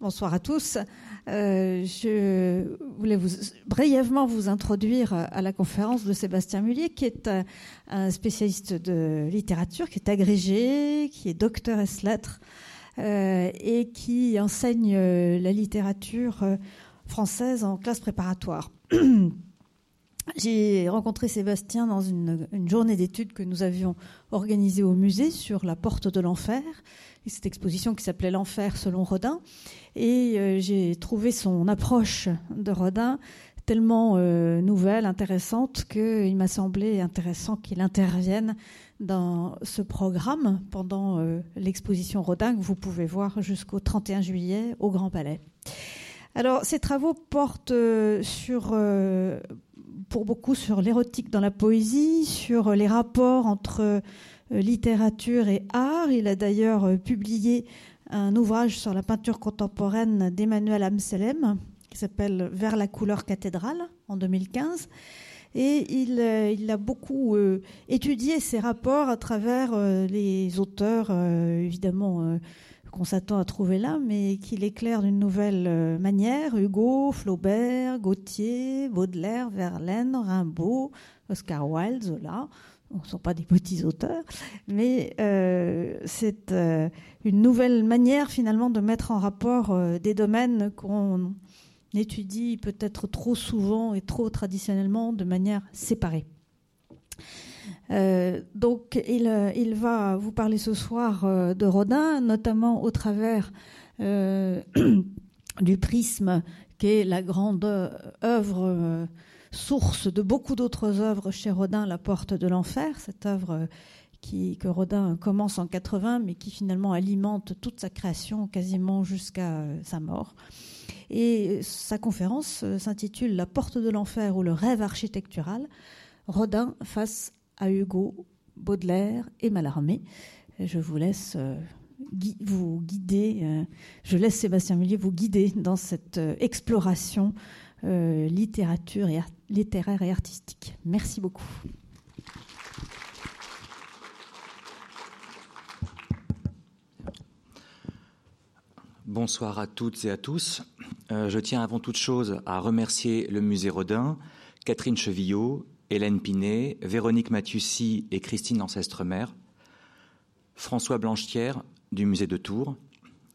Bonsoir à tous. Euh, je voulais vous, brièvement vous introduire à la conférence de Sébastien Mullier, qui est un, spécialiste de littérature, qui est agrégé, qui est docteur S lettres euh, et qui enseigne la littérature française en classe préparatoire. J'ai rencontré Sébastien dans une, journée d'études que nous avions organisée au musée sur la porte de l'enfer, cette exposition qui s'appelait L'enfer selon Rodin. Et euh, j'ai trouvé son approche de Rodin tellement euh, nouvelle, intéressante, qu'il m'a semblé intéressant qu'il intervienne dans ce programme pendant euh, l'exposition Rodin que vous pouvez voir jusqu'au 31 juillet au Grand Palais. Alors, ces travaux portent sur pour beaucoup sur l'érotique dans la poésie, sur les rapports entre euh, littérature et art. Il a d'ailleurs euh, publié un ouvrage sur la peinture contemporaine d'Emmanuel Amselem qui s'appelle Vers la couleur cathédrale en 2015. Et euh, il a beaucoup étudié ces rapports à travers les auteurs, évidemment, qu'on s'attend à trouver là, mais qu'il éclaire d'une nouvelle euh, manière. Hugo, Flaubert, Gauthier, Baudelaire, Verlaine, Rimbaud, Oscar Wilde, Zola. Ce ne sont pas des petits auteurs, mais euh, c'est euh, une nouvelle manière finalement de mettre en rapport des domaines qu'on étudie peut-être trop souvent et trop traditionnellement de manière séparée. Euh, donc, euh, il, va vous parler ce soir euh, de Rodin, notamment au travers du prisme qui est la grande œuvre source de beaucoup d'autres œuvres chez Rodin, La Porte de l'Enfer, cette œuvre qui, que Rodin commence en 80, mais qui finalement alimente toute sa création quasiment jusqu'à sa mort. Et sa conférence s'intitule La Porte de l'Enfer ou le rêve architectural. Rodin face à Hugo, Baudelaire et Mallarmé. Je vous laisse euh, vous guider, euh, je laisse Sébastien Mullier vous guider dans cette euh, exploration littéraire et artistique. Merci beaucoup. Bonsoir à toutes et à tous. je tiens avant toute chose à remercier le musée Rodin, Catherine Chevillot, Hélène Pinet, Véronique Mathiussy et Christine Lancestremer, François Blanchetière du musée de Tours,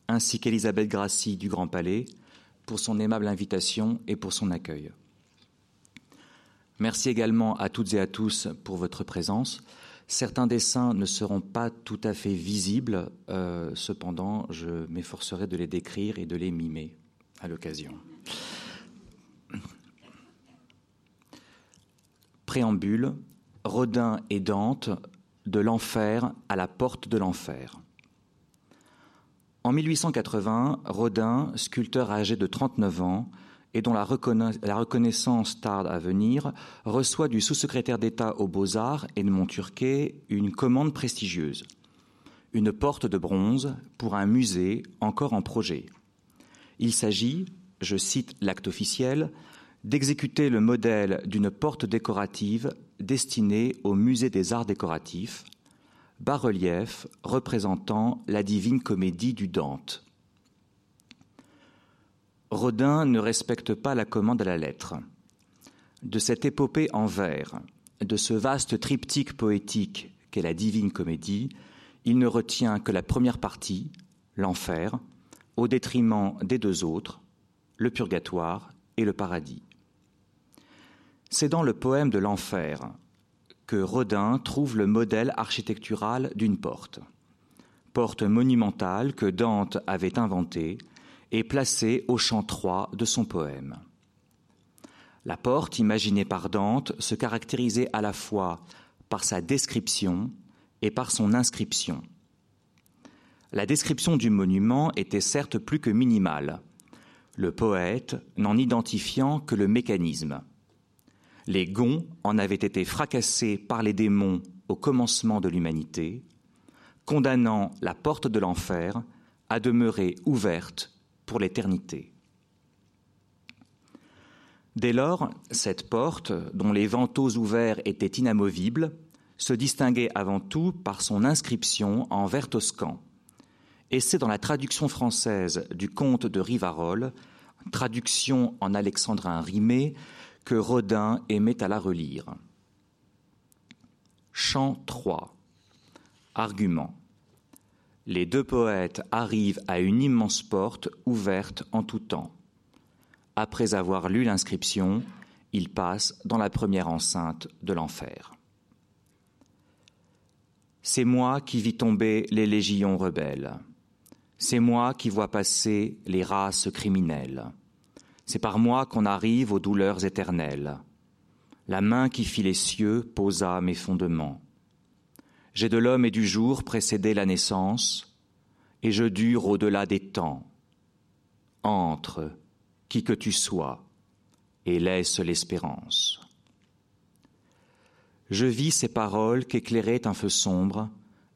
ainsi qu'Elisabeth Grassi du Grand Palais pour son aimable invitation et pour son accueil. Merci également à toutes et à tous pour votre présence. Certains dessins ne seront pas tout à fait visibles, euh, cependant je m'efforcerai de les décrire et de les mimer à l'occasion. Préambule, Rodin et Dante, de l'enfer à la porte de l'enfer. En 1880, Rodin, sculpteur âgé de 39 ans et dont la, reconnaissance tarde à venir, reçoit du sous-secrétaire d'État aux Beaux-Arts et de Monturquet une commande prestigieuse. Une porte de bronze pour un musée encore en projet. Il s'agit, je cite l'acte officiel, d'exécuter le modèle d'une porte décorative destinée au musée des arts décoratifs, bas-relief représentant la divine comédie du Dante. Rodin ne respecte pas la commande à la lettre. De cette épopée en vers, de ce vaste triptyque poétique qu'est la divine comédie, il ne retient que la première partie, l'enfer, au détriment des deux autres, le purgatoire et le paradis. C'est dans le poème de l'enfer que Rodin trouve le modèle architectural d'une porte. Porte monumentale que Dante avait inventée et placée au champ 3 de son poème. La porte, imaginée par Dante, se caractérisait à la fois par sa description et par son inscription. La description du monument était certes plus que minimale, le poète n'en identifiant que le mécanisme. Les gonds en avaient été fracassés par les démons au commencement de l'humanité, condamnant la porte de l'enfer à demeurer ouverte pour l'éternité. Dès lors, cette porte, dont les vantaux ouverts étaient inamovibles, se distinguait avant tout par son inscription en vert toscan, et c'est dans la traduction française du conte de Rivarol, traduction en alexandrin rimé, que Rodin aimait à la relire. Chant 3. Argument. Les deux poètes arrivent à une immense porte ouverte en tout temps. Après avoir lu l'inscription, ils passent dans la première enceinte de l'enfer. C'est moi qui vis tomber les légions rebelles. C'est moi qui vois passer les races criminelles. C'est par moi qu'on arrive aux douleurs éternelles. La main qui fit les cieux posa mes fondements. J'ai de l'homme et du jour précédé la naissance, et je dure au-delà des temps. Entre, qui que tu sois, et laisse l'espérance. Je vis ces paroles qu'éclairait un feu sombre,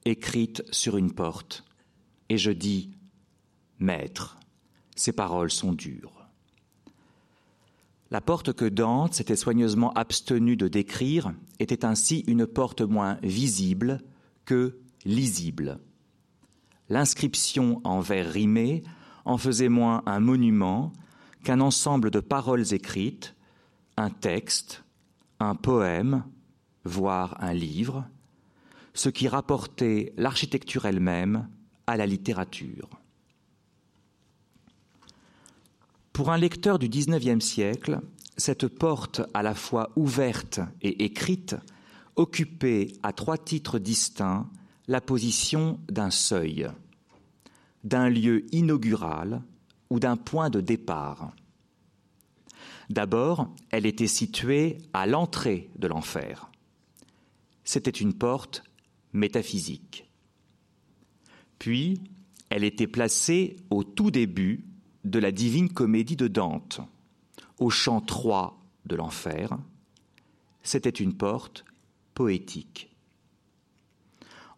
écrites sur une porte, et je dis, Maître, ces paroles sont dures. La porte que Dante s'était soigneusement abstenu de décrire était ainsi une porte moins visible que lisible. L'inscription en vers rimés en faisait moins un monument qu'un ensemble de paroles écrites, un texte, un poème, voire un livre, ce qui rapportait l'architecture elle-même à la littérature. Pour un lecteur du XIXe siècle, cette porte à la fois ouverte et écrite occupait à trois titres distincts la position d'un seuil, d'un lieu inaugural ou d'un point de départ. D'abord, elle était située à l'entrée de l'enfer. C'était une porte métaphysique. Puis, elle était placée au tout début de la divine comédie de Dante, au chant 3 de l'enfer. C'était une porte poétique.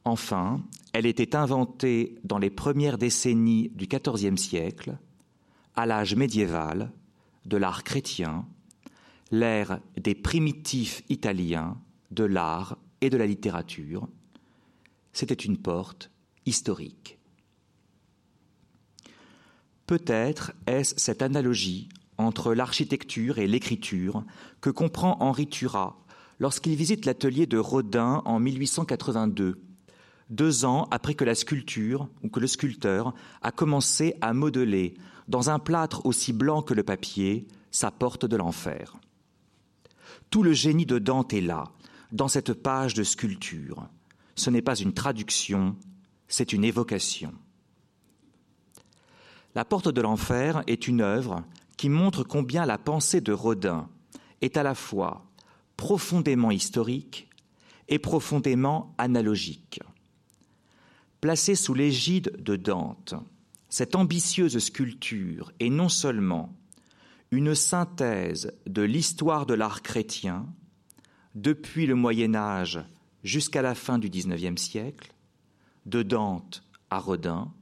Enfin, elle était inventée dans les premières décennies du XIVe siècle, à l'âge médiéval, de l'art chrétien, l'ère des primitifs italiens, de l'art et de la littérature. C'était une porte historique. Peut-être est-ce cette analogie entre l'architecture et l'écriture que comprend Henri Turat lorsqu'il visite l'atelier de Rodin en 1882, deux ans après que la sculpture ou que le sculpteur a commencé à modeler dans un plâtre aussi blanc que le papier sa porte de l'enfer. Tout le génie de Dante est là, dans cette page de sculpture. Ce n'est pas une traduction, c'est une évocation. La porte de l'enfer est une œuvre qui montre combien la pensée de Rodin est à la fois profondément historique et profondément analogique. Placée sous l'égide de Dante, cette ambitieuse sculpture est non seulement une synthèse de l'histoire de l'art chrétien depuis le Moyen Âge jusqu'à la fin du XIXe siècle, de Dante à Rodin,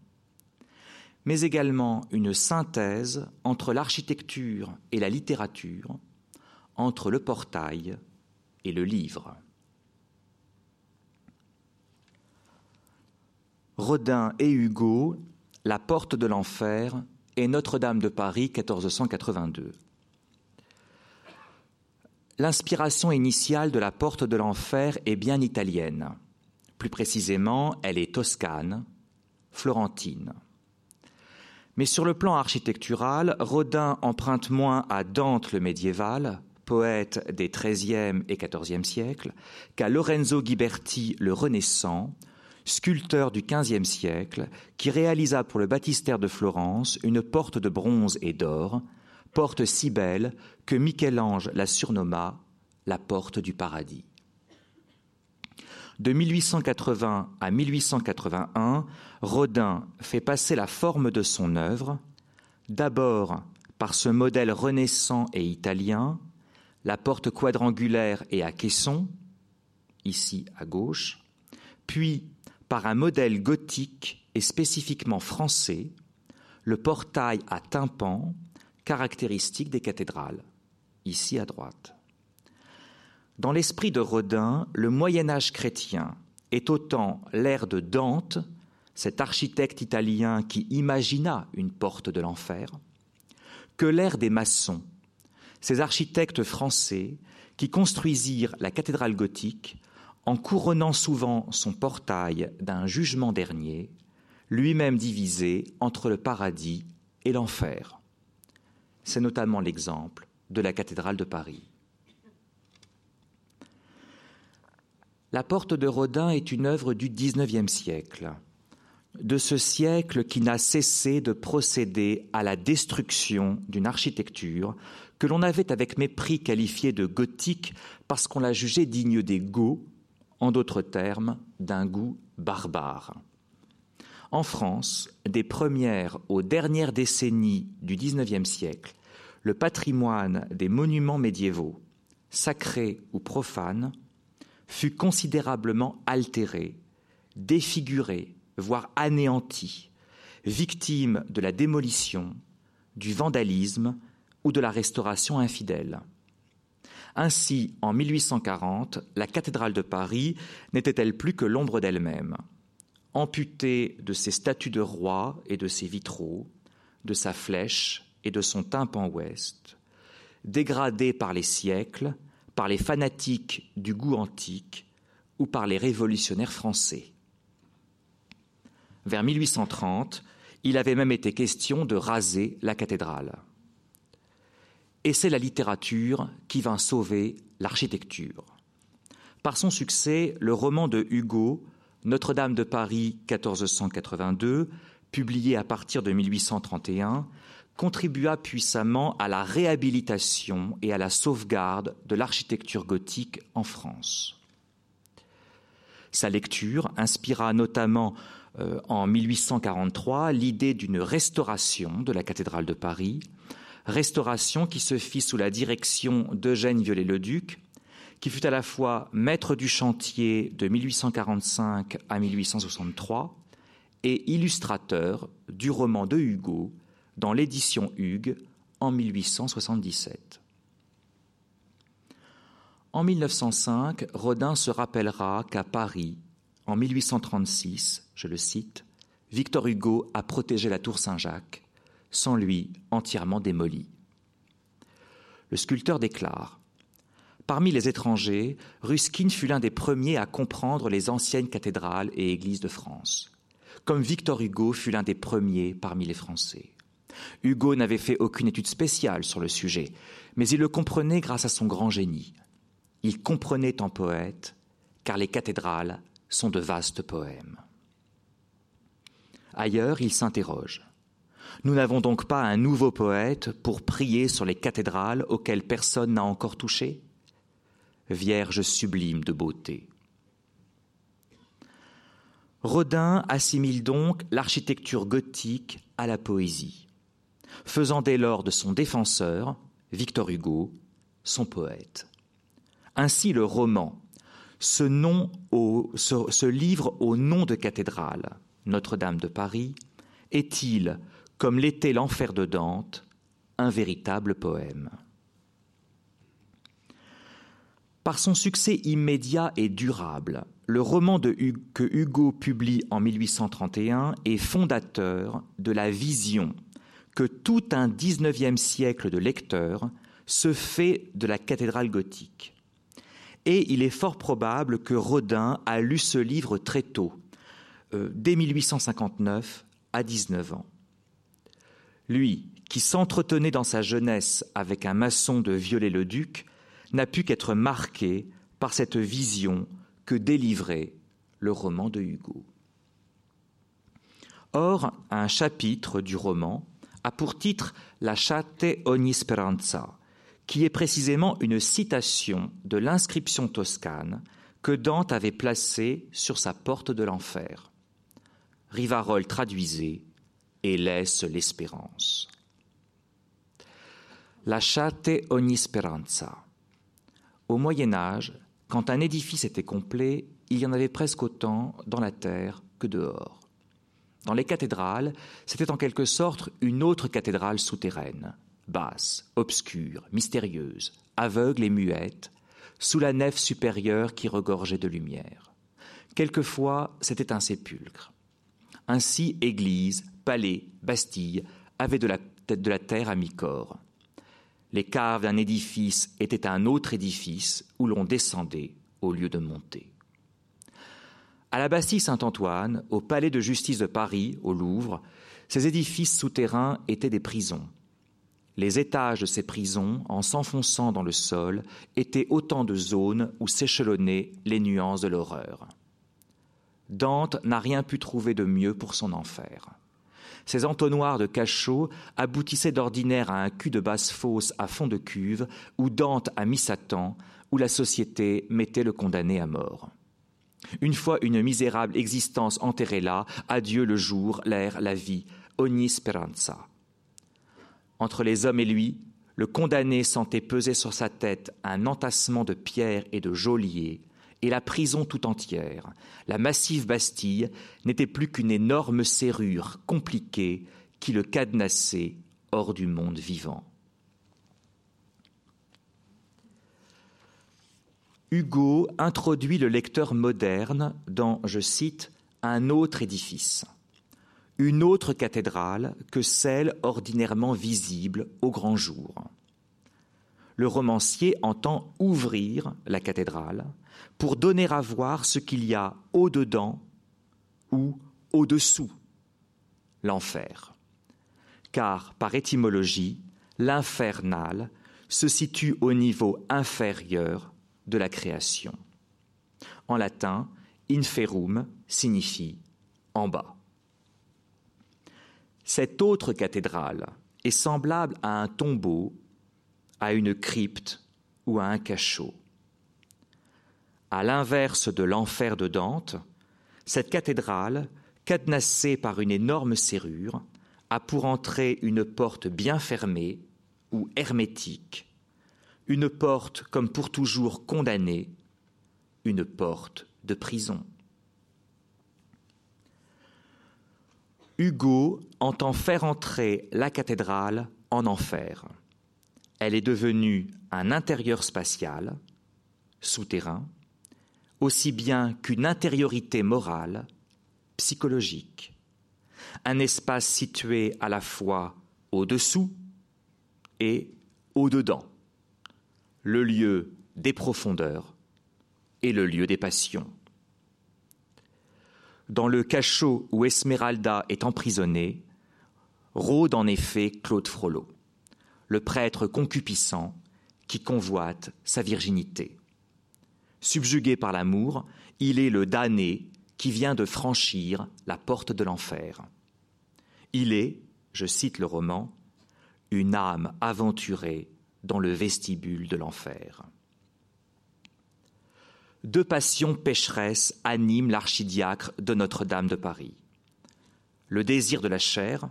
mais également une synthèse entre l'architecture et la littérature, entre le portail et le livre. Rodin et Hugo, La porte de l'enfer et Notre-Dame de Paris 1482. L'inspiration initiale de la porte de l'enfer est bien italienne. Plus précisément, elle est toscane, florentine. Mais sur le plan architectural, Rodin emprunte moins à Dante le médiéval, poète des XIIIe et XIVe siècles, qu'à Lorenzo Ghiberti le Renaissant, sculpteur du XVe siècle, qui réalisa pour le baptistère de Florence une porte de bronze et d'or, porte si belle que Michel-Ange la surnomma la porte du paradis. De 1880 à 1881, Rodin fait passer la forme de son œuvre, d'abord par ce modèle renaissant et italien, la porte quadrangulaire et à caisson, ici à gauche, puis par un modèle gothique et spécifiquement français, le portail à tympan, caractéristique des cathédrales, ici à droite. Dans l'esprit de Rodin, le Moyen Âge chrétien est autant l'ère de Dante, cet architecte italien qui imagina une porte de l'enfer, que l'ère des maçons, ces architectes français qui construisirent la cathédrale gothique en couronnant souvent son portail d'un jugement dernier, lui-même divisé entre le paradis et l'enfer. C'est notamment l'exemple de la cathédrale de Paris. La porte de Rodin est une œuvre du XIXe siècle, de ce siècle qui n'a cessé de procéder à la destruction d'une architecture que l'on avait avec mépris qualifiée de gothique parce qu'on la jugeait digne des Goths, en d'autres termes, d'un goût barbare. En France, des premières aux dernières décennies du XIXe siècle, le patrimoine des monuments médiévaux, sacrés ou profanes, fut considérablement altéré, défiguré, voire anéanti, victime de la démolition, du vandalisme ou de la restauration infidèle. Ainsi, en 1840, la cathédrale de Paris n'était-elle plus que l'ombre d'elle-même, amputée de ses statues de roi et de ses vitraux, de sa flèche et de son tympan ouest, dégradée par les siècles, par les fanatiques du goût antique ou par les révolutionnaires français. Vers 1830, il avait même été question de raser la cathédrale. Et c'est la littérature qui vint sauver l'architecture. Par son succès, le roman de Hugo, Notre-Dame de Paris 1482, publié à partir de 1831, contribua puissamment à la réhabilitation et à la sauvegarde de l'architecture gothique en France. Sa lecture inspira notamment euh, en 1843 l'idée d'une restauration de la cathédrale de Paris, restauration qui se fit sous la direction d'Eugène Viollet-le-Duc, qui fut à la fois maître du chantier de 1845 à 1863 et illustrateur du roman de Hugo dans l'édition Hugues en 1877. En 1905, Rodin se rappellera qu'à Paris, en 1836, je le cite, Victor Hugo a protégé la tour Saint-Jacques, sans lui entièrement démolie. Le sculpteur déclare Parmi les étrangers, Ruskin fut l'un des premiers à comprendre les anciennes cathédrales et églises de France, comme Victor Hugo fut l'un des premiers parmi les Français. Hugo n'avait fait aucune étude spéciale sur le sujet, mais il le comprenait grâce à son grand génie. Il comprenait en poète, car les cathédrales sont de vastes poèmes. Ailleurs, il s'interroge. Nous n'avons donc pas un nouveau poète pour prier sur les cathédrales auxquelles personne n'a encore touché? Vierge sublime de beauté. Rodin assimile donc l'architecture gothique à la poésie faisant dès lors de son défenseur, Victor Hugo, son poète. Ainsi le roman, ce, livre au nom de cathédrale, Notre-Dame de Paris, est-il, comme l'était l'enfer de Dante, un véritable poème? Par son succès immédiat et durable, le roman que Hugo publie en 1831 est fondateur de la vision que tout un XIXe siècle de lecteurs se fait de la cathédrale gothique. Et il est fort probable que Rodin a lu ce livre très tôt, euh, dès 1859, à 19 ans. Lui, qui s'entretenait dans sa jeunesse avec un maçon de Viollet-le-Duc, n'a pu qu'être marqué par cette vision que délivrait le roman de Hugo. Or, un chapitre du roman a pour titre La ogni speranza, qui est précisément une citation de l'inscription toscane que Dante avait placée sur sa porte de l'enfer. Rivarol traduisait et laisse l'espérance. La Chate ogni speranza. Au Moyen Âge, quand un édifice était complet, il y en avait presque autant dans la terre que dehors. Dans les cathédrales, c'était en quelque sorte une autre cathédrale souterraine, basse, obscure, mystérieuse, aveugle et muette, sous la nef supérieure qui regorgeait de lumière. Quelquefois, c'était un sépulcre. Ainsi, église, palais, bastille avaient de la, de la terre à mi-corps. Les caves d'un édifice étaient un autre édifice où l'on descendait au lieu de monter. À la Bastille Saint-Antoine, au Palais de justice de Paris, au Louvre, ces édifices souterrains étaient des prisons. Les étages de ces prisons, en s'enfonçant dans le sol, étaient autant de zones où s'échelonnaient les nuances de l'horreur. Dante n'a rien pu trouver de mieux pour son enfer. Ces entonnoirs de cachot aboutissaient d'ordinaire à un cul de basse-fosse à fond de cuve, où Dante a mis Satan, où la société mettait le condamné à mort. Une fois une misérable existence enterrée là, adieu le jour, l'air, la vie, ogni speranza. Entre les hommes et lui, le condamné sentait peser sur sa tête un entassement de pierres et de geôliers, et la prison tout entière, la massive Bastille, n'était plus qu'une énorme serrure compliquée qui le cadenassait hors du monde vivant. Hugo introduit le lecteur moderne dans, je cite, un autre édifice, une autre cathédrale que celle ordinairement visible au grand jour. Le romancier entend ouvrir la cathédrale pour donner à voir ce qu'il y a au-dedans ou au-dessous, l'enfer. Car, par étymologie, l'infernal se situe au niveau inférieur de la création. En latin, inferum signifie en bas. Cette autre cathédrale est semblable à un tombeau, à une crypte ou à un cachot. À l'inverse de l'enfer de Dante, cette cathédrale, cadenassée par une énorme serrure, a pour entrée une porte bien fermée ou hermétique une porte comme pour toujours condamnée, une porte de prison. Hugo entend faire entrer la cathédrale en enfer. Elle est devenue un intérieur spatial, souterrain, aussi bien qu'une intériorité morale, psychologique, un espace situé à la fois au-dessous et au-dedans le lieu des profondeurs et le lieu des passions. Dans le cachot où Esmeralda est emprisonnée, rôde en effet Claude Frollo, le prêtre concupiscent qui convoite sa virginité. Subjugué par l'amour, il est le damné qui vient de franchir la porte de l'enfer. Il est, je cite le roman, une âme aventurée dans le vestibule de l'enfer. Deux passions pécheresses animent l'archidiacre de Notre-Dame de Paris. Le désir de la chair,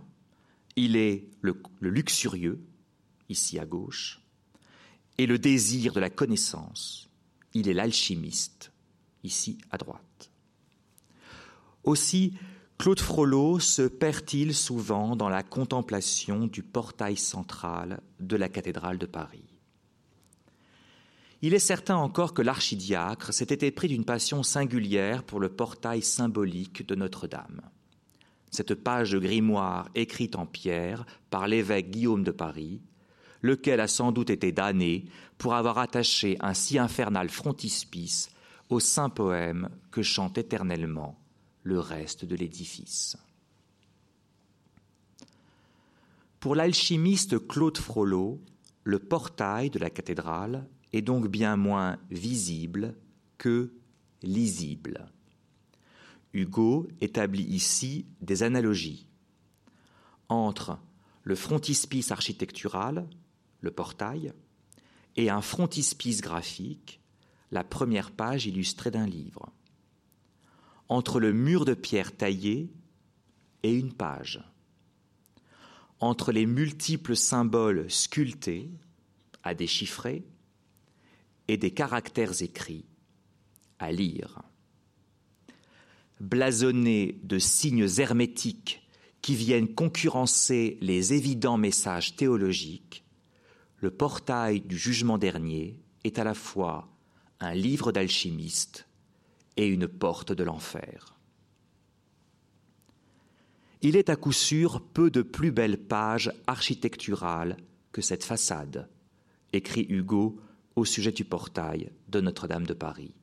il est le, luxurieux, ici à gauche, et le désir de la connaissance, il est l'alchimiste, ici à droite. Aussi, Claude Frollo se perd-il souvent dans la contemplation du portail central de la cathédrale de Paris? Il est certain encore que l'archidiacre s'était épris d'une passion singulière pour le portail symbolique de Notre-Dame. Cette page de grimoire écrite en pierre par l'évêque Guillaume de Paris, lequel a sans doute été damné pour avoir attaché un si infernal frontispice au saint poème que chante éternellement le reste de l'édifice. Pour l'alchimiste Claude Frollo, le portail de la cathédrale est donc bien moins visible que lisible. Hugo établit ici des analogies entre le frontispice architectural, le portail, et un frontispice graphique, la première page illustrée d'un livre entre le mur de pierre taillé et une page, entre les multiples symboles sculptés à déchiffrer et des caractères écrits à lire. Blasonné de signes hermétiques qui viennent concurrencer les évidents messages théologiques, le portail du jugement dernier est à la fois un livre d'alchimiste et une porte de l'enfer. il est à coup sûr peu de plus belles pages architecturales que cette façade, écrit Hugo au sujet du portail de Notre-Dame de Paris.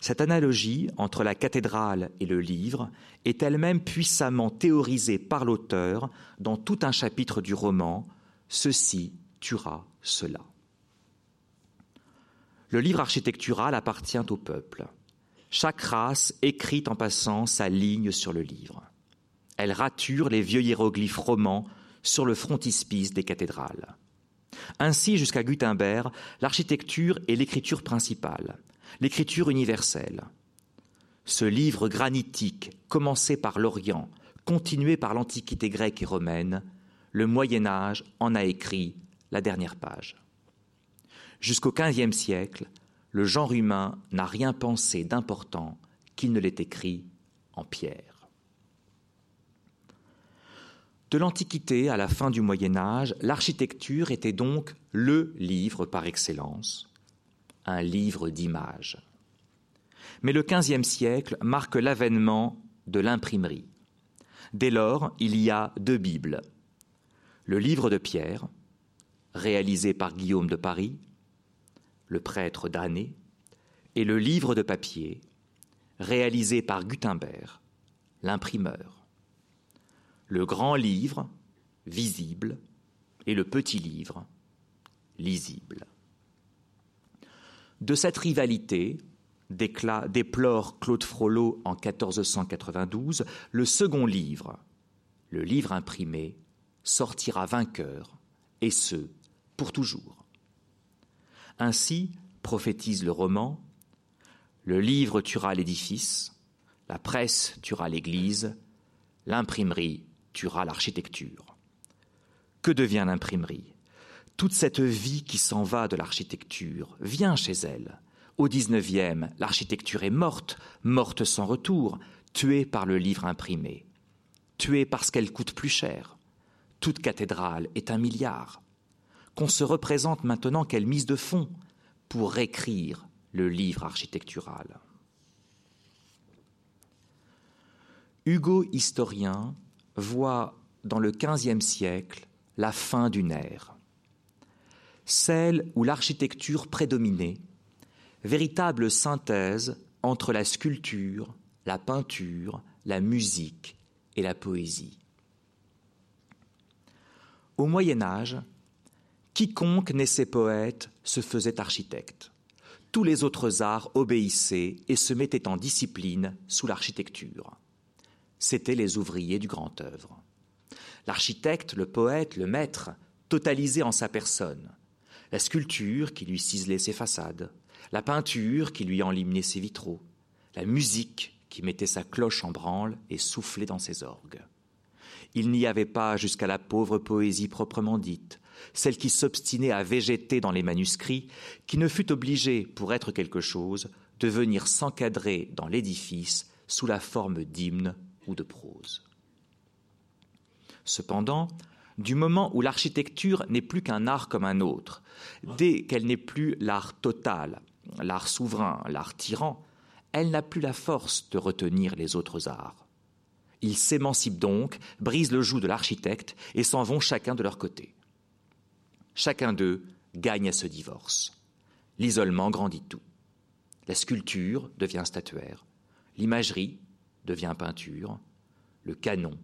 Cette analogie entre la cathédrale et le livre est elle-même puissamment théorisée par l'auteur dans tout un chapitre du roman Ceci tuera cela. Le livre architectural appartient au peuple. Chaque race écrit en passant sa ligne sur le livre. Elle rature les vieux hiéroglyphes romans sur le frontispice des cathédrales. Ainsi, jusqu'à Gutenberg, l'architecture est l'écriture principale, l'écriture universelle. Ce livre granitique, commencé par l'Orient, continué par l'Antiquité grecque et romaine, le Moyen Âge en a écrit la dernière page. Jusqu'au XVe siècle, le genre humain n'a rien pensé d'important qu'il ne l'ait écrit en pierre. De l'Antiquité à la fin du Moyen Âge, l'architecture était donc le livre par excellence, un livre d'images. Mais le XVe siècle marque l'avènement de l'imprimerie. Dès lors, il y a deux Bibles. Le livre de Pierre, réalisé par Guillaume de Paris, le prêtre damné, et le livre de papier, réalisé par Gutenberg, l'imprimeur. Le grand livre, visible, et le petit livre, lisible. De cette rivalité, déplore Claude Frollo en 1492, le second livre, le livre imprimé, sortira vainqueur, et ce, pour toujours. Ainsi, prophétise le roman, le livre tuera l'édifice, la presse tuera l'Église, l'imprimerie tuera l'architecture. Que devient l'imprimerie? Toute cette vie qui s'en va de l'architecture vient chez elle. Au XIXe, l'architecture est morte, morte sans retour, tuée par le livre imprimé, tuée parce qu'elle coûte plus cher. Toute cathédrale est un milliard qu'on se représente maintenant quelle mise de fond pour réécrire le livre architectural. Hugo, historien, voit dans le XVe siècle la fin d'une ère, celle où l'architecture prédominait, véritable synthèse entre la sculpture, la peinture, la musique et la poésie. Au Moyen Âge, Quiconque naissait poète se faisait architecte. Tous les autres arts obéissaient et se mettaient en discipline sous l'architecture. C'étaient les ouvriers du grand œuvre. L'architecte, le poète, le maître, totalisait en sa personne la sculpture qui lui ciselait ses façades, la peinture qui lui enlimenait ses vitraux, la musique qui mettait sa cloche en branle et soufflait dans ses orgues. Il n'y avait pas jusqu'à la pauvre poésie proprement dite, celle qui s'obstinait à végéter dans les manuscrits, qui ne fut obligée, pour être quelque chose, de venir s'encadrer dans l'édifice sous la forme d'hymne ou de prose. Cependant, du moment où l'architecture n'est plus qu'un art comme un autre, dès qu'elle n'est plus l'art total, l'art souverain, l'art tyran, elle n'a plus la force de retenir les autres arts. Ils s'émancipent donc, brisent le joug de l'architecte et s'en vont chacun de leur côté. Chacun d'eux gagne à ce divorce. L'isolement grandit tout. La sculpture devient statuaire, l'imagerie devient peinture, le canon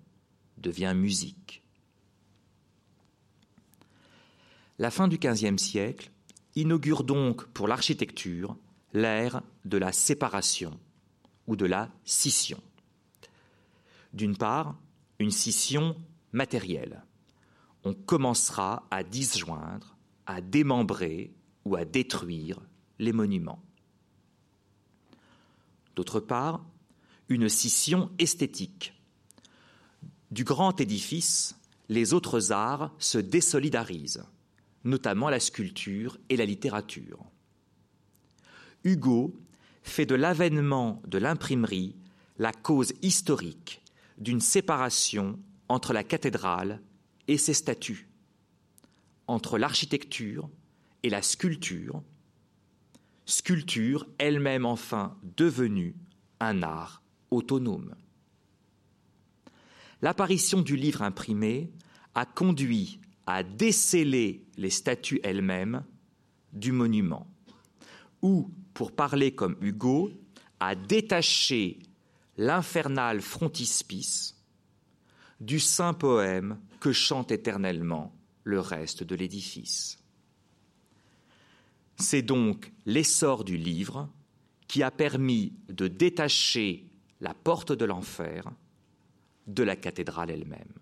devient musique. La fin du XVe siècle inaugure donc pour l'architecture l'ère de la séparation ou de la scission. D'une part, une scission matérielle, on commencera à disjoindre, à démembrer ou à détruire les monuments. D'autre part, une scission esthétique. Du grand édifice, les autres arts se désolidarisent, notamment la sculpture et la littérature. Hugo fait de l'avènement de l'imprimerie la cause historique d'une séparation entre la cathédrale et ses statuts, entre l'architecture et la sculpture, sculpture elle-même enfin devenue un art autonome. l'apparition du livre imprimé a conduit à déceler les statues elles-mêmes du monument, ou, pour parler comme Hugo, à détacher l'infernal frontispice du saint poème que chante éternellement le reste de l'édifice. C'est donc l'essor du livre qui a permis de détacher la porte de l'enfer de la cathédrale elle-même.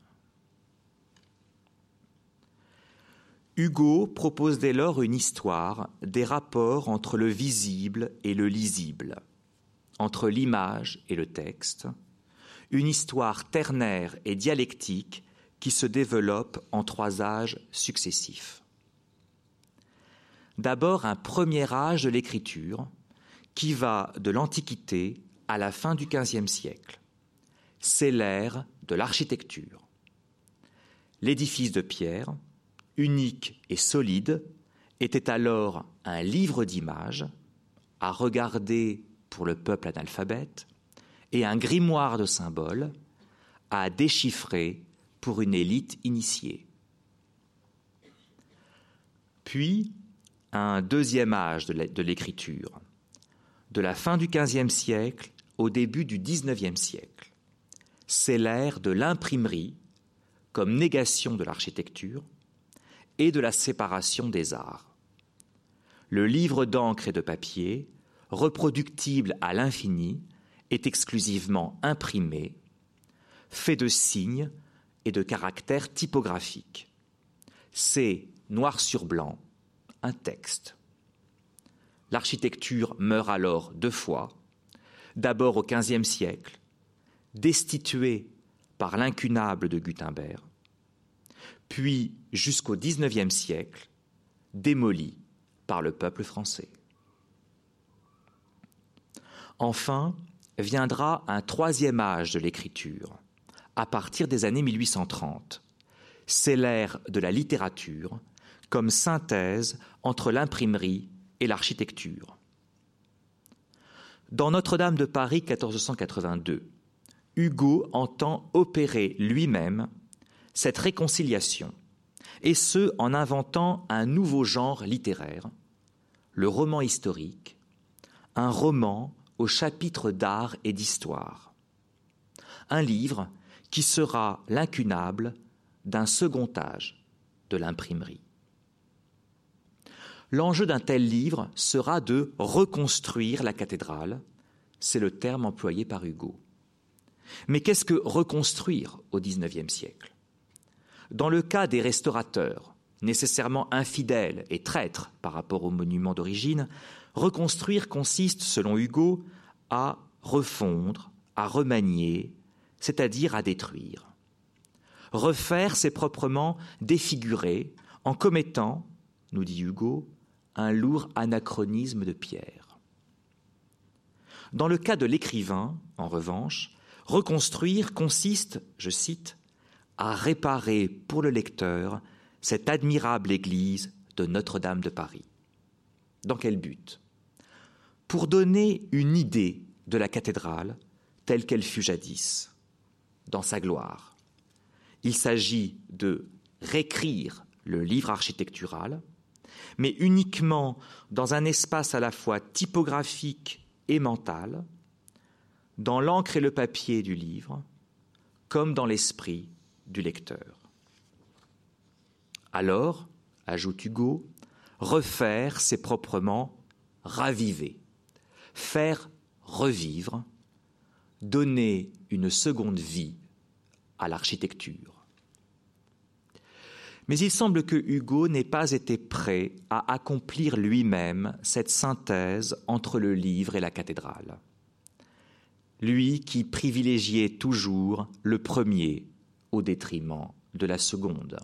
Hugo propose dès lors une histoire des rapports entre le visible et le lisible, entre l'image et le texte, une histoire ternaire et dialectique qui se développe en trois âges successifs. D'abord un premier âge de l'écriture qui va de l'Antiquité à la fin du XVe siècle. C'est l'ère de l'architecture. L'édifice de pierre, unique et solide, était alors un livre d'images à regarder pour le peuple analphabète et un grimoire de symboles à déchiffrer pour une élite initiée. Puis, un deuxième âge de l'écriture, de la fin du XVe siècle au début du XIXe siècle. C'est l'ère de l'imprimerie comme négation de l'architecture et de la séparation des arts. Le livre d'encre et de papier, reproductible à l'infini, est exclusivement imprimé, fait de signes de caractères typographiques. C'est, noir sur blanc, un texte. L'architecture meurt alors deux fois, d'abord au XVe siècle, destituée par l'incunable de Gutenberg, puis jusqu'au XIXe siècle, démolie par le peuple français. Enfin, viendra un troisième âge de l'écriture, à partir des années 1830. C'est l'ère de la littérature comme synthèse entre l'imprimerie et l'architecture. Dans Notre-Dame de Paris 1482, Hugo entend opérer lui-même cette réconciliation, et ce en inventant un nouveau genre littéraire, le roman historique, un roman au chapitre d'art et d'histoire, un livre qui sera l'incunable d'un second âge de l'imprimerie. L'enjeu d'un tel livre sera de reconstruire la cathédrale, c'est le terme employé par Hugo. Mais qu'est-ce que reconstruire au XIXe siècle? Dans le cas des restaurateurs, nécessairement infidèles et traîtres par rapport au monument d'origine, reconstruire consiste, selon Hugo, à refondre, à remanier, c'est-à-dire à détruire. Refaire, c'est proprement défigurer en commettant, nous dit Hugo, un lourd anachronisme de pierre. Dans le cas de l'écrivain, en revanche, reconstruire consiste, je cite, à réparer pour le lecteur cette admirable église de Notre-Dame de Paris. Dans quel but? Pour donner une idée de la cathédrale telle qu'elle fut jadis, dans sa gloire. Il s'agit de réécrire le livre architectural, mais uniquement dans un espace à la fois typographique et mental, dans l'encre et le papier du livre, comme dans l'esprit du lecteur. Alors, ajoute Hugo, refaire, c'est proprement raviver, faire revivre, donner une seconde vie à l'architecture. Mais il semble que Hugo n'ait pas été prêt à accomplir lui-même cette synthèse entre le livre et la cathédrale. Lui qui privilégiait toujours le premier au détriment de la seconde.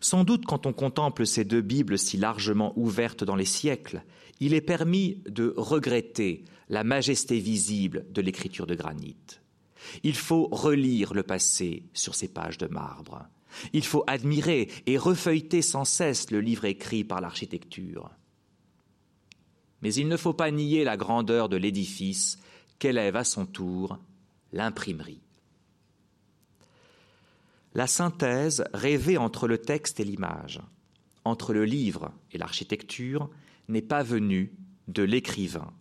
Sans doute quand on contemple ces deux Bibles si largement ouvertes dans les siècles, il est permis de regretter la majesté visible de l'écriture de granit. Il faut relire le passé sur ces pages de marbre. Il faut admirer et refeuilleter sans cesse le livre écrit par l'architecture. Mais il ne faut pas nier la grandeur de l'édifice qu'élève à son tour l'imprimerie. La synthèse rêvée entre le texte et l'image, entre le livre et l'architecture, n'est pas venue de l'écrivain,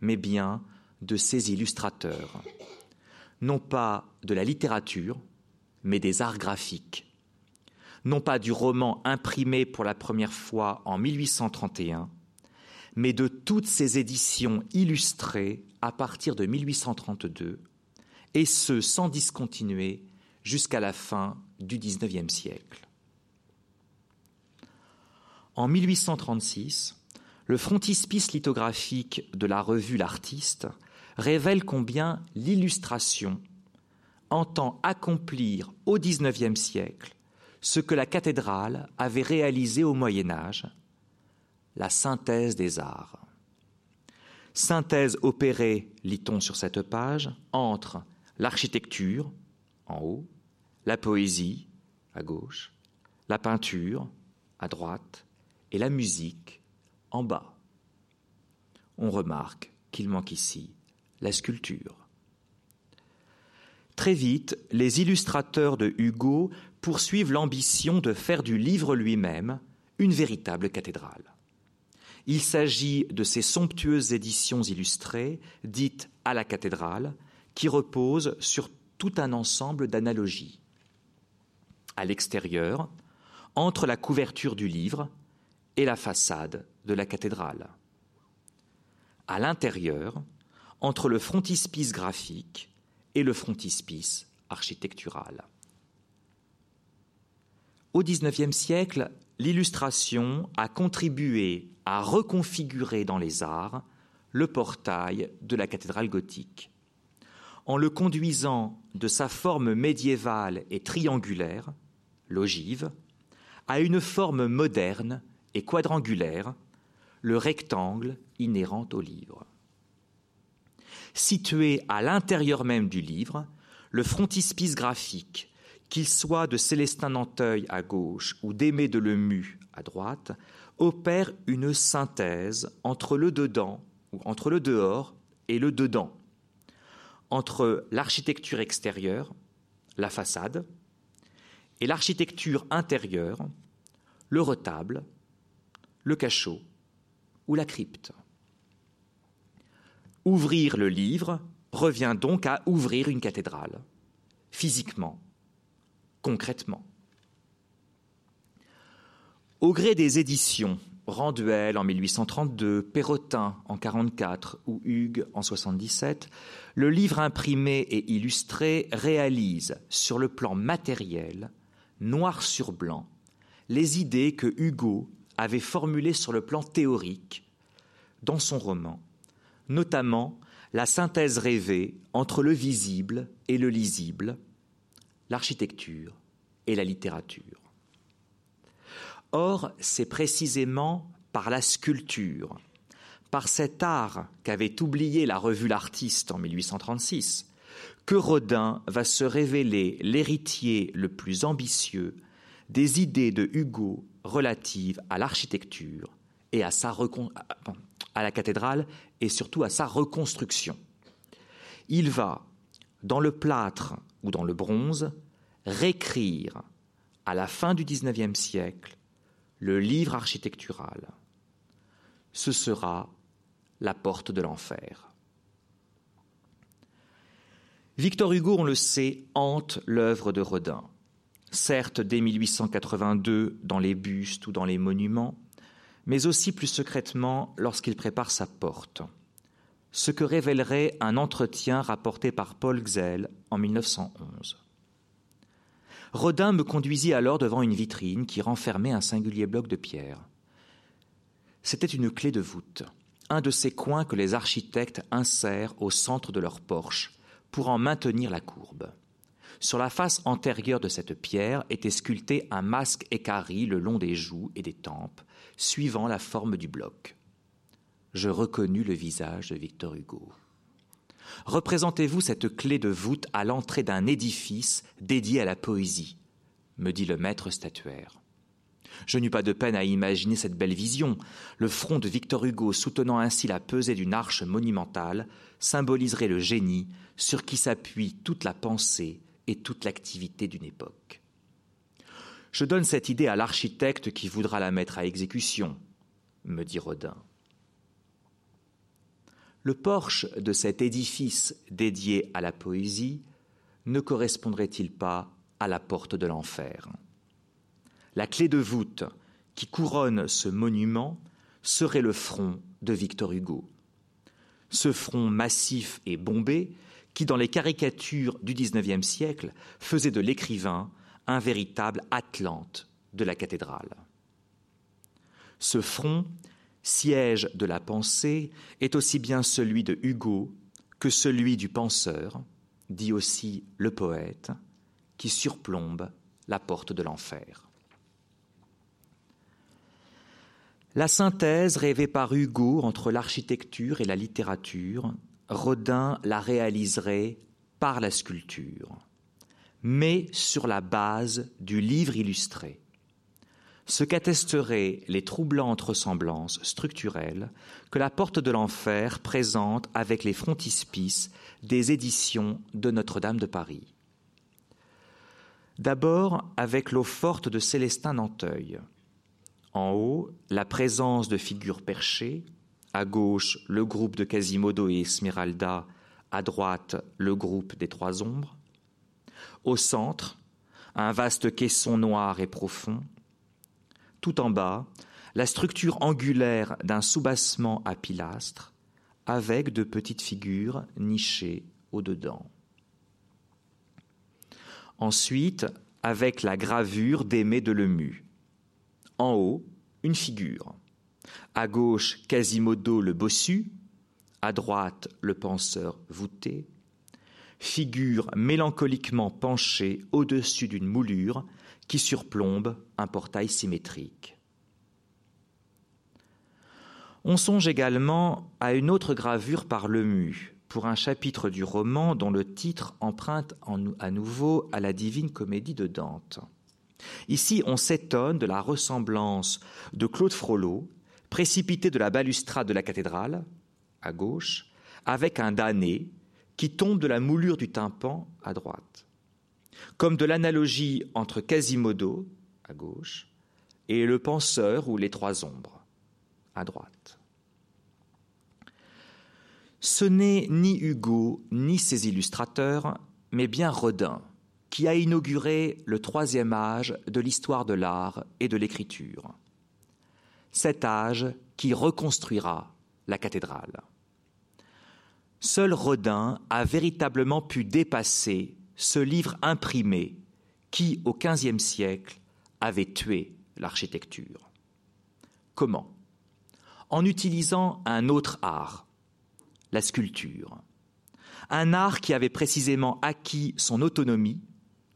mais bien de ses illustrateurs, non pas de la littérature, mais des arts graphiques, non pas du roman imprimé pour la première fois en 1831, mais de toutes ces éditions illustrées à partir de 1832, et ce sans discontinuer jusqu'à la fin du XIXe siècle. En 1836, le frontispice lithographique de la revue L'Artiste révèle combien l'illustration entend accomplir au XIXe siècle ce que la cathédrale avait réalisé au Moyen Âge, la synthèse des arts. Synthèse opérée, lit-on sur cette page, entre l'architecture, en haut, la poésie, à gauche, la peinture, à droite, et la musique, en bas. On remarque qu'il manque ici la sculpture. Très vite, les illustrateurs de Hugo poursuivent l'ambition de faire du livre lui-même une véritable cathédrale. Il s'agit de ces somptueuses éditions illustrées, dites à la cathédrale, qui reposent sur tout un ensemble d'analogies. À l'extérieur, entre la couverture du livre et la façade de la cathédrale. À l'intérieur, entre le frontispice graphique et le frontispice architectural. Au XIXe siècle, l'illustration a contribué à reconfigurer dans les arts le portail de la cathédrale gothique, en le conduisant de sa forme médiévale et triangulaire, l'ogive, à une forme moderne et quadrangulaire, le rectangle inhérent au livre. Situé à l'intérieur même du livre, le frontispice graphique, qu'il soit de Célestin Nanteuil à gauche ou d'Aimé de Lemu à droite, opère une synthèse entre le dedans ou entre le dehors et le dedans, entre l'architecture extérieure, la façade, et l'architecture intérieure, le retable, le cachot ou la crypte. Ouvrir le livre revient donc à ouvrir une cathédrale, physiquement, concrètement. Au gré des éditions, Randuel en 1832, Perrotin en 44 ou Hugues en 77, le livre imprimé et illustré réalise sur le plan matériel, noir sur blanc, les idées que Hugo avait formulées sur le plan théorique dans son roman notamment la synthèse rêvée entre le visible et le lisible, l'architecture et la littérature. Or, c'est précisément par la sculpture, par cet art qu'avait oublié la revue L'Artiste en 1836, que Rodin va se révéler l'héritier le plus ambitieux des idées de Hugo relatives à l'architecture et à sa, la cathédrale et surtout à sa reconstruction. Il va, dans le plâtre ou dans le bronze, réécrire à la fin du XIXe siècle le livre architectural. Ce sera la porte de l'enfer. Victor Hugo, on le sait, hante l'œuvre de Rodin. Certes, dès 1882, dans les bustes ou dans les monuments, mais aussi plus secrètement lorsqu'il prépare sa porte. Ce que révélerait un entretien rapporté par Paul Xell en 1911. Rodin me conduisit alors devant une vitrine qui renfermait un singulier bloc de pierre. C'était une clé de voûte, un de ces coins que les architectes insèrent au centre de leur porche pour en maintenir la courbe. Sur la face antérieure de cette pierre était sculpté un masque écarri le long des joues et des tempes, suivant la forme du bloc. Je reconnus le visage de Victor Hugo. Représentez-vous cette clé de voûte à l'entrée d'un édifice dédié à la poésie, me dit le maître statuaire. Je n'eus pas de peine à imaginer cette belle vision. Le front de Victor Hugo soutenant ainsi la pesée d'une arche monumentale symboliserait le génie sur qui s'appuie toute la pensée et toute l'activité d'une époque. Je donne cette idée à l'architecte qui voudra la mettre à exécution, me dit Rodin. Le porche de cet édifice dédié à la poésie ne correspondrait-il pas à la porte de l'enfer? La clé de voûte qui couronne ce monument serait le front de Victor Hugo. Ce front massif et bombé qui, dans les caricatures du XIXe siècle, faisait de l'écrivain un véritable Atlante de la cathédrale. Ce front, siège de la pensée, est aussi bien celui de Hugo que celui du penseur, dit aussi le poète, qui surplombe la porte de l'enfer. La synthèse rêvée par Hugo entre l'architecture et la littérature, Rodin la réaliserait par la sculpture, mais sur la base du livre illustré, ce qu'attesteraient les troublantes ressemblances structurelles que la porte de l'enfer présente avec les frontispices des éditions de Notre-Dame de Paris. D'abord avec l'eau forte de Célestin Nanteuil, en haut, la présence de figures perchées, à gauche, le groupe de Quasimodo et Esmeralda, à droite, le groupe des trois ombres. Au centre, un vaste caisson noir et profond. Tout en bas, la structure angulaire d'un soubassement à pilastres, avec de petites figures nichées au-dedans. Ensuite, avec la gravure d'Aimé de Lemu, en haut, une figure. À gauche, Quasimodo le bossu. À droite, le penseur voûté. Figure mélancoliquement penchée au-dessus d'une moulure qui surplombe un portail symétrique. On songe également à une autre gravure par Lemu pour un chapitre du roman dont le titre emprunte à nouveau à la divine comédie de Dante. Ici, on s'étonne de la ressemblance de Claude Frollo, précipité de la balustrade de la cathédrale, à gauche, avec un damné qui tombe de la moulure du tympan à droite. Comme de l'analogie entre Quasimodo, à gauche, et le penseur ou les trois ombres, à droite. Ce n'est ni Hugo ni ses illustrateurs, mais bien Rodin qui a inauguré le troisième âge de l'histoire de l'art et de l'écriture. Cet âge qui reconstruira la cathédrale. Seul Rodin a véritablement pu dépasser ce livre imprimé qui, au XVe siècle, avait tué l'architecture. Comment? En utilisant un autre art, la sculpture. Un art qui avait précisément acquis son autonomie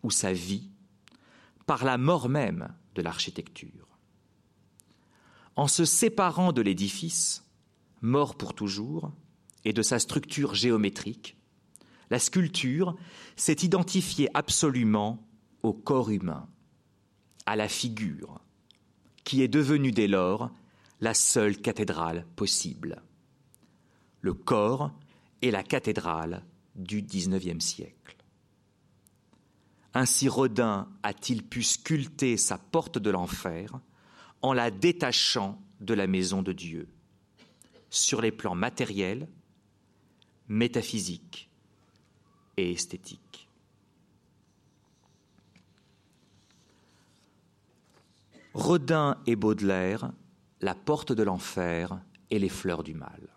ou sa vie par la mort même de l'architecture. En se séparant de l'édifice, mort pour toujours, et de sa structure géométrique, la sculpture s'est identifiée absolument au corps humain, à la figure, qui est devenue dès lors la seule cathédrale possible. Le corps est la cathédrale du XIXe siècle. Ainsi Rodin a-t-il pu sculpter sa porte de l'enfer en la détachant de la maison de Dieu, sur les plans matériels, métaphysiques et esthétiques. Rodin et Baudelaire, la porte de l'enfer et les fleurs du mal.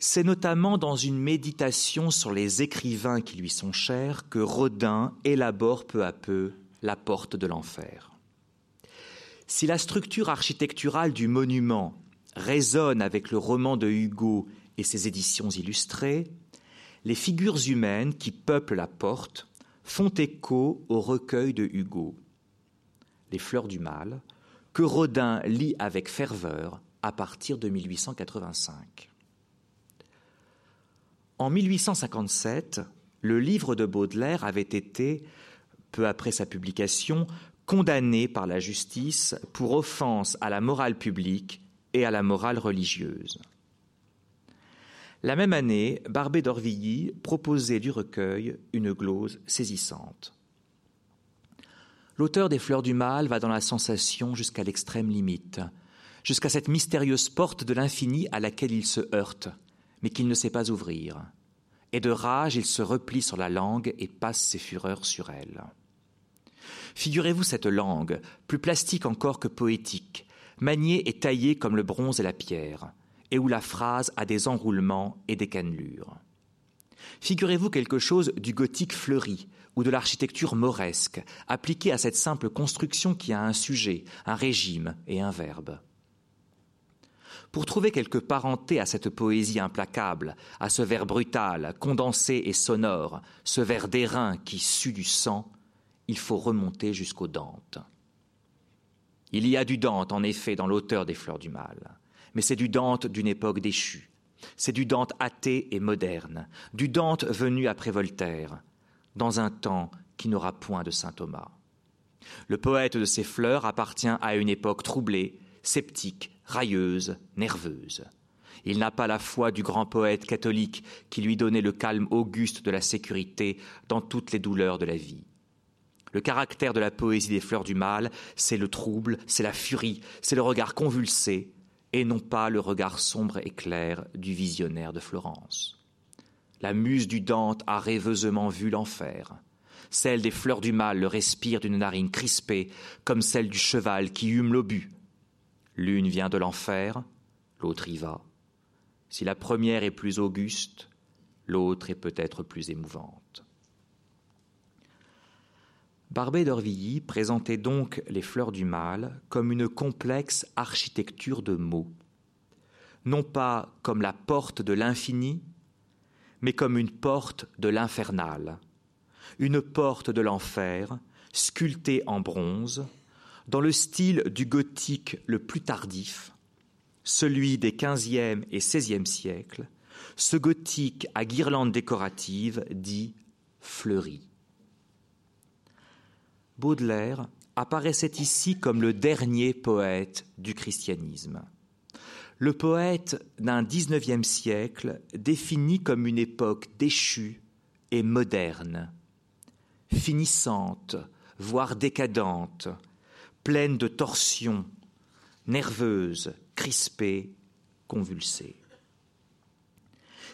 C'est notamment dans une méditation sur les écrivains qui lui sont chers que Rodin élabore peu à peu la porte de l'enfer. Si la structure architecturale du monument résonne avec le roman de Hugo et ses éditions illustrées, les figures humaines qui peuplent la porte font écho au recueil de Hugo, Les Fleurs du Mal, que Rodin lit avec ferveur à partir de 1885. En 1857, le livre de Baudelaire avait été, peu après sa publication, condamné par la justice pour offense à la morale publique et à la morale religieuse. La même année, Barbé d'Orvilly proposait du recueil une glose saisissante. L'auteur des Fleurs du Mal va dans la sensation jusqu'à l'extrême limite, jusqu'à cette mystérieuse porte de l'infini à laquelle il se heurte, mais qu'il ne sait pas ouvrir. Et de rage, il se replie sur la langue et passe ses fureurs sur elle. Figurez-vous cette langue, plus plastique encore que poétique, maniée et taillée comme le bronze et la pierre, et où la phrase a des enroulements et des cannelures. Figurez-vous quelque chose du gothique fleuri, ou de l'architecture mauresque, appliquée à cette simple construction qui a un sujet, un régime et un verbe. Pour trouver quelque parenté à cette poésie implacable, à ce vers brutal, condensé et sonore, ce vers d'airain qui sue du sang, il faut remonter jusqu'au Dante. Il y a du Dante, en effet, dans l'auteur des Fleurs du Mal, mais c'est du Dante d'une époque déchue. C'est du Dante athée et moderne, du Dante venu après Voltaire, dans un temps qui n'aura point de saint Thomas. Le poète de ces fleurs appartient à une époque troublée, sceptique, railleuse, nerveuse. Il n'a pas la foi du grand poète catholique qui lui donnait le calme auguste de la sécurité dans toutes les douleurs de la vie. Le caractère de la poésie des fleurs du mal, c'est le trouble, c'est la furie, c'est le regard convulsé, et non pas le regard sombre et clair du visionnaire de Florence. La muse du Dante a rêveusement vu l'enfer. Celle des fleurs du mal le respire d'une narine crispée, comme celle du cheval qui hume l'obus. L'une vient de l'enfer, l'autre y va. Si la première est plus auguste, l'autre est peut-être plus émouvante. Barbé d'Orvilly présentait donc les fleurs du mal comme une complexe architecture de mots, non pas comme la porte de l'infini, mais comme une porte de l'infernal, une porte de l'enfer, sculptée en bronze, dans le style du gothique le plus tardif, celui des XVe et XVIe siècles, ce gothique à guirlande décorative dit fleuri. Baudelaire apparaissait ici comme le dernier poète du christianisme le poète d'un XIXe siècle défini comme une époque déchue et moderne, finissante, voire décadente, pleine de torsions, nerveuse, crispée, convulsée.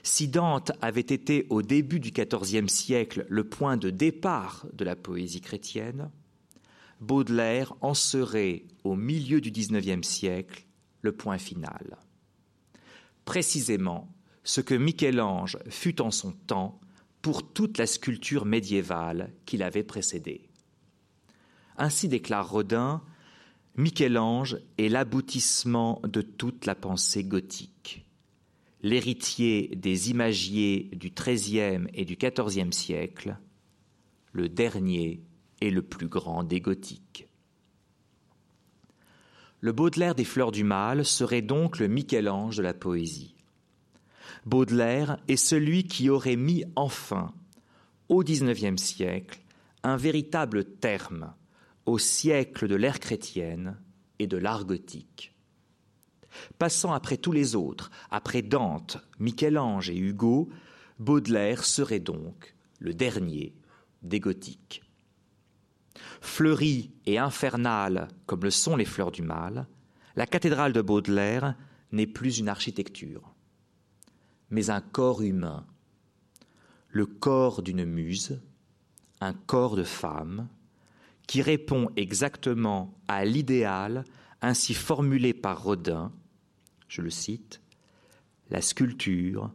Si Dante avait été au début du XIVe siècle le point de départ de la poésie chrétienne, Baudelaire en serait au milieu du XIXe siècle le point final. Précisément ce que Michel-Ange fut en son temps pour toute la sculpture médiévale qui l'avait précédée. Ainsi déclare Rodin, Michel-Ange est l'aboutissement de toute la pensée gothique. L'héritier des imagiers du XIIIe et du XIVe siècle, le dernier et le plus grand des gothiques. Le Baudelaire des Fleurs du Mal serait donc le Michel-Ange de la poésie. Baudelaire est celui qui aurait mis enfin, au XIXe siècle, un véritable terme au siècle de l'ère chrétienne et de l'art gothique. Passant après tous les autres, après Dante, Michel-Ange et Hugo, Baudelaire serait donc le dernier des gothiques. Fleurie et infernale comme le sont les fleurs du mal, la cathédrale de Baudelaire n'est plus une architecture, mais un corps humain, le corps d'une muse, un corps de femme, qui répond exactement à l'idéal ainsi formulé par Rodin, je le cite, La sculpture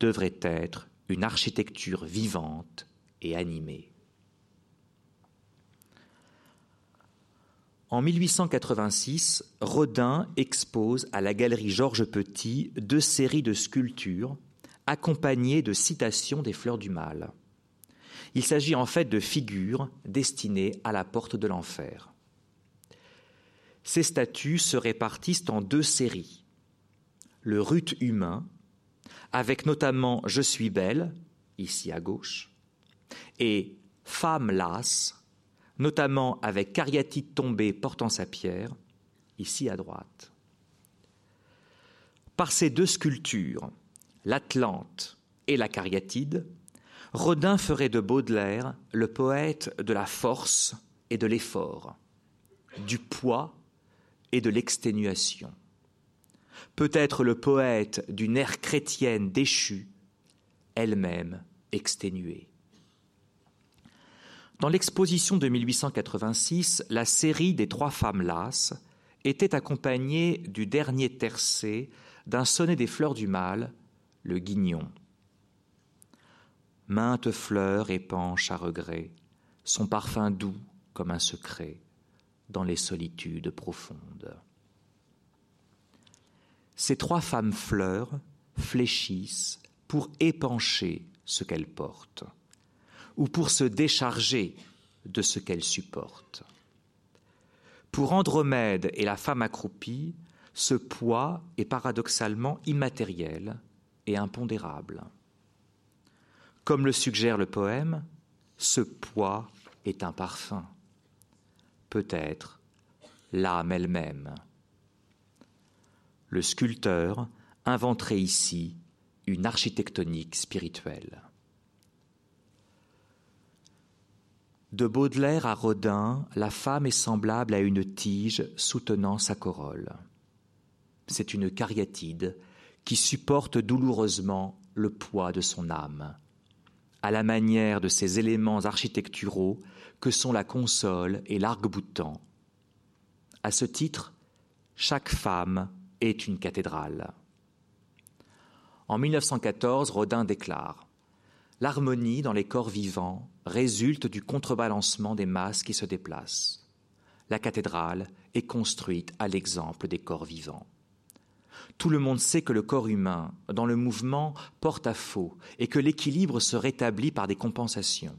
devrait être une architecture vivante et animée. En 1886, Rodin expose à la galerie Georges Petit deux séries de sculptures accompagnées de citations des fleurs du mal. Il s'agit en fait de figures destinées à la porte de l'enfer. Ces statues se répartissent en deux séries. Le rut humain, avec notamment Je suis belle, ici à gauche, et Femme lasse, notamment avec Cariatide tombée portant sa pierre, ici à droite. Par ces deux sculptures, l'Atlante et la cariatide, Rodin ferait de Baudelaire le poète de la force et de l'effort, du poids et de l'exténuation. Peut-être le poète d'une ère chrétienne déchue, elle-même exténuée. Dans l'exposition de 1886, la série des trois femmes lasses était accompagnée du dernier tercet d'un sonnet des fleurs du mal, le guignon. Maintes fleurs épanchent à regret, son parfum doux comme un secret dans les solitudes profondes. Ces trois femmes fleurs fléchissent pour épancher ce qu'elles portent ou pour se décharger de ce qu'elle supporte. Pour Andromède et la femme accroupie, ce poids est paradoxalement immatériel et impondérable. Comme le suggère le poème, ce poids est un parfum, peut-être l'âme elle-même. Le sculpteur inventerait ici une architectonique spirituelle. De Baudelaire à Rodin, la femme est semblable à une tige soutenant sa corolle. C'est une cariatide qui supporte douloureusement le poids de son âme, à la manière de ces éléments architecturaux que sont la console et l'arc-boutant. À ce titre, chaque femme est une cathédrale. En 1914, Rodin déclare L'harmonie dans les corps vivants résulte du contrebalancement des masses qui se déplacent. La cathédrale est construite à l'exemple des corps vivants. Tout le monde sait que le corps humain, dans le mouvement, porte à faux et que l'équilibre se rétablit par des compensations.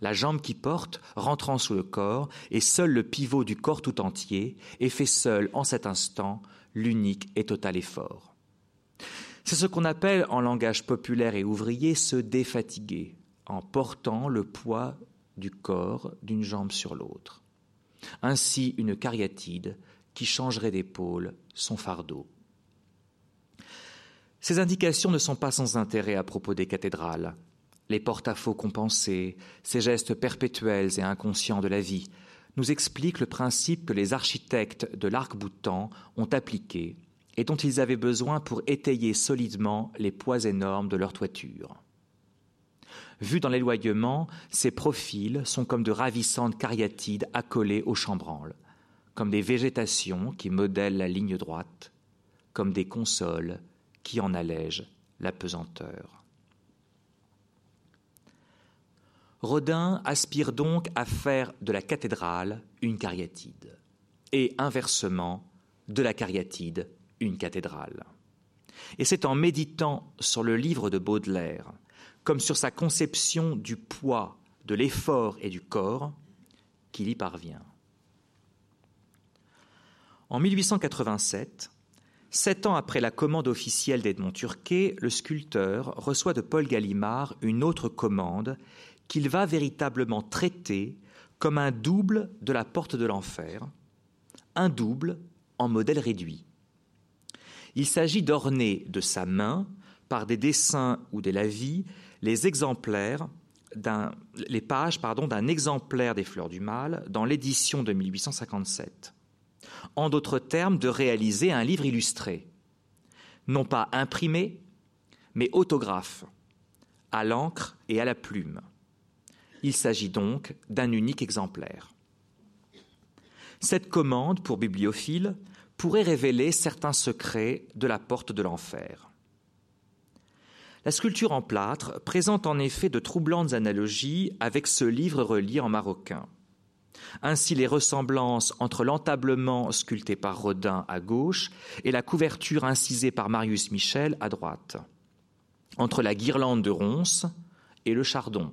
La jambe qui porte, rentrant sous le corps, et seul le pivot du corps tout entier, est fait seul en cet instant l'unique et total effort. C'est ce qu'on appelle en langage populaire et ouvrier se défatiguer, en portant le poids du corps d'une jambe sur l'autre. Ainsi une cariatide qui changerait d'épaule son fardeau. Ces indications ne sont pas sans intérêt à propos des cathédrales. Les porte-à-faux compensés, ces gestes perpétuels et inconscients de la vie, nous expliquent le principe que les architectes de l'arc-boutant ont appliqué et dont ils avaient besoin pour étayer solidement les poids énormes de leur toiture. Vus dans l'éloignement, ces profils sont comme de ravissantes cariatides accolées aux chambranles, comme des végétations qui modèlent la ligne droite, comme des consoles qui en allègent la pesanteur. Rodin aspire donc à faire de la cathédrale une cariatide, et inversement de la cariatide une cathédrale. Et c'est en méditant sur le livre de Baudelaire, comme sur sa conception du poids, de l'effort et du corps, qu'il y parvient. En 1887, sept ans après la commande officielle d'Edmond Turquet, le sculpteur reçoit de Paul Gallimard une autre commande qu'il va véritablement traiter comme un double de la porte de l'enfer, un double en modèle réduit. Il s'agit d'orner de sa main, par des dessins ou des lavis, les exemplaires les pages d'un exemplaire des Fleurs du Mal dans l'édition de 1857. En d'autres termes, de réaliser un livre illustré, non pas imprimé, mais autographe, à l'encre et à la plume. Il s'agit donc d'un unique exemplaire. Cette commande pour bibliophile pourrait révéler certains secrets de la porte de l'enfer. La sculpture en plâtre présente en effet de troublantes analogies avec ce livre relié en marocain. Ainsi les ressemblances entre l'entablement sculpté par Rodin à gauche et la couverture incisée par Marius Michel à droite, entre la guirlande de ronces et le chardon,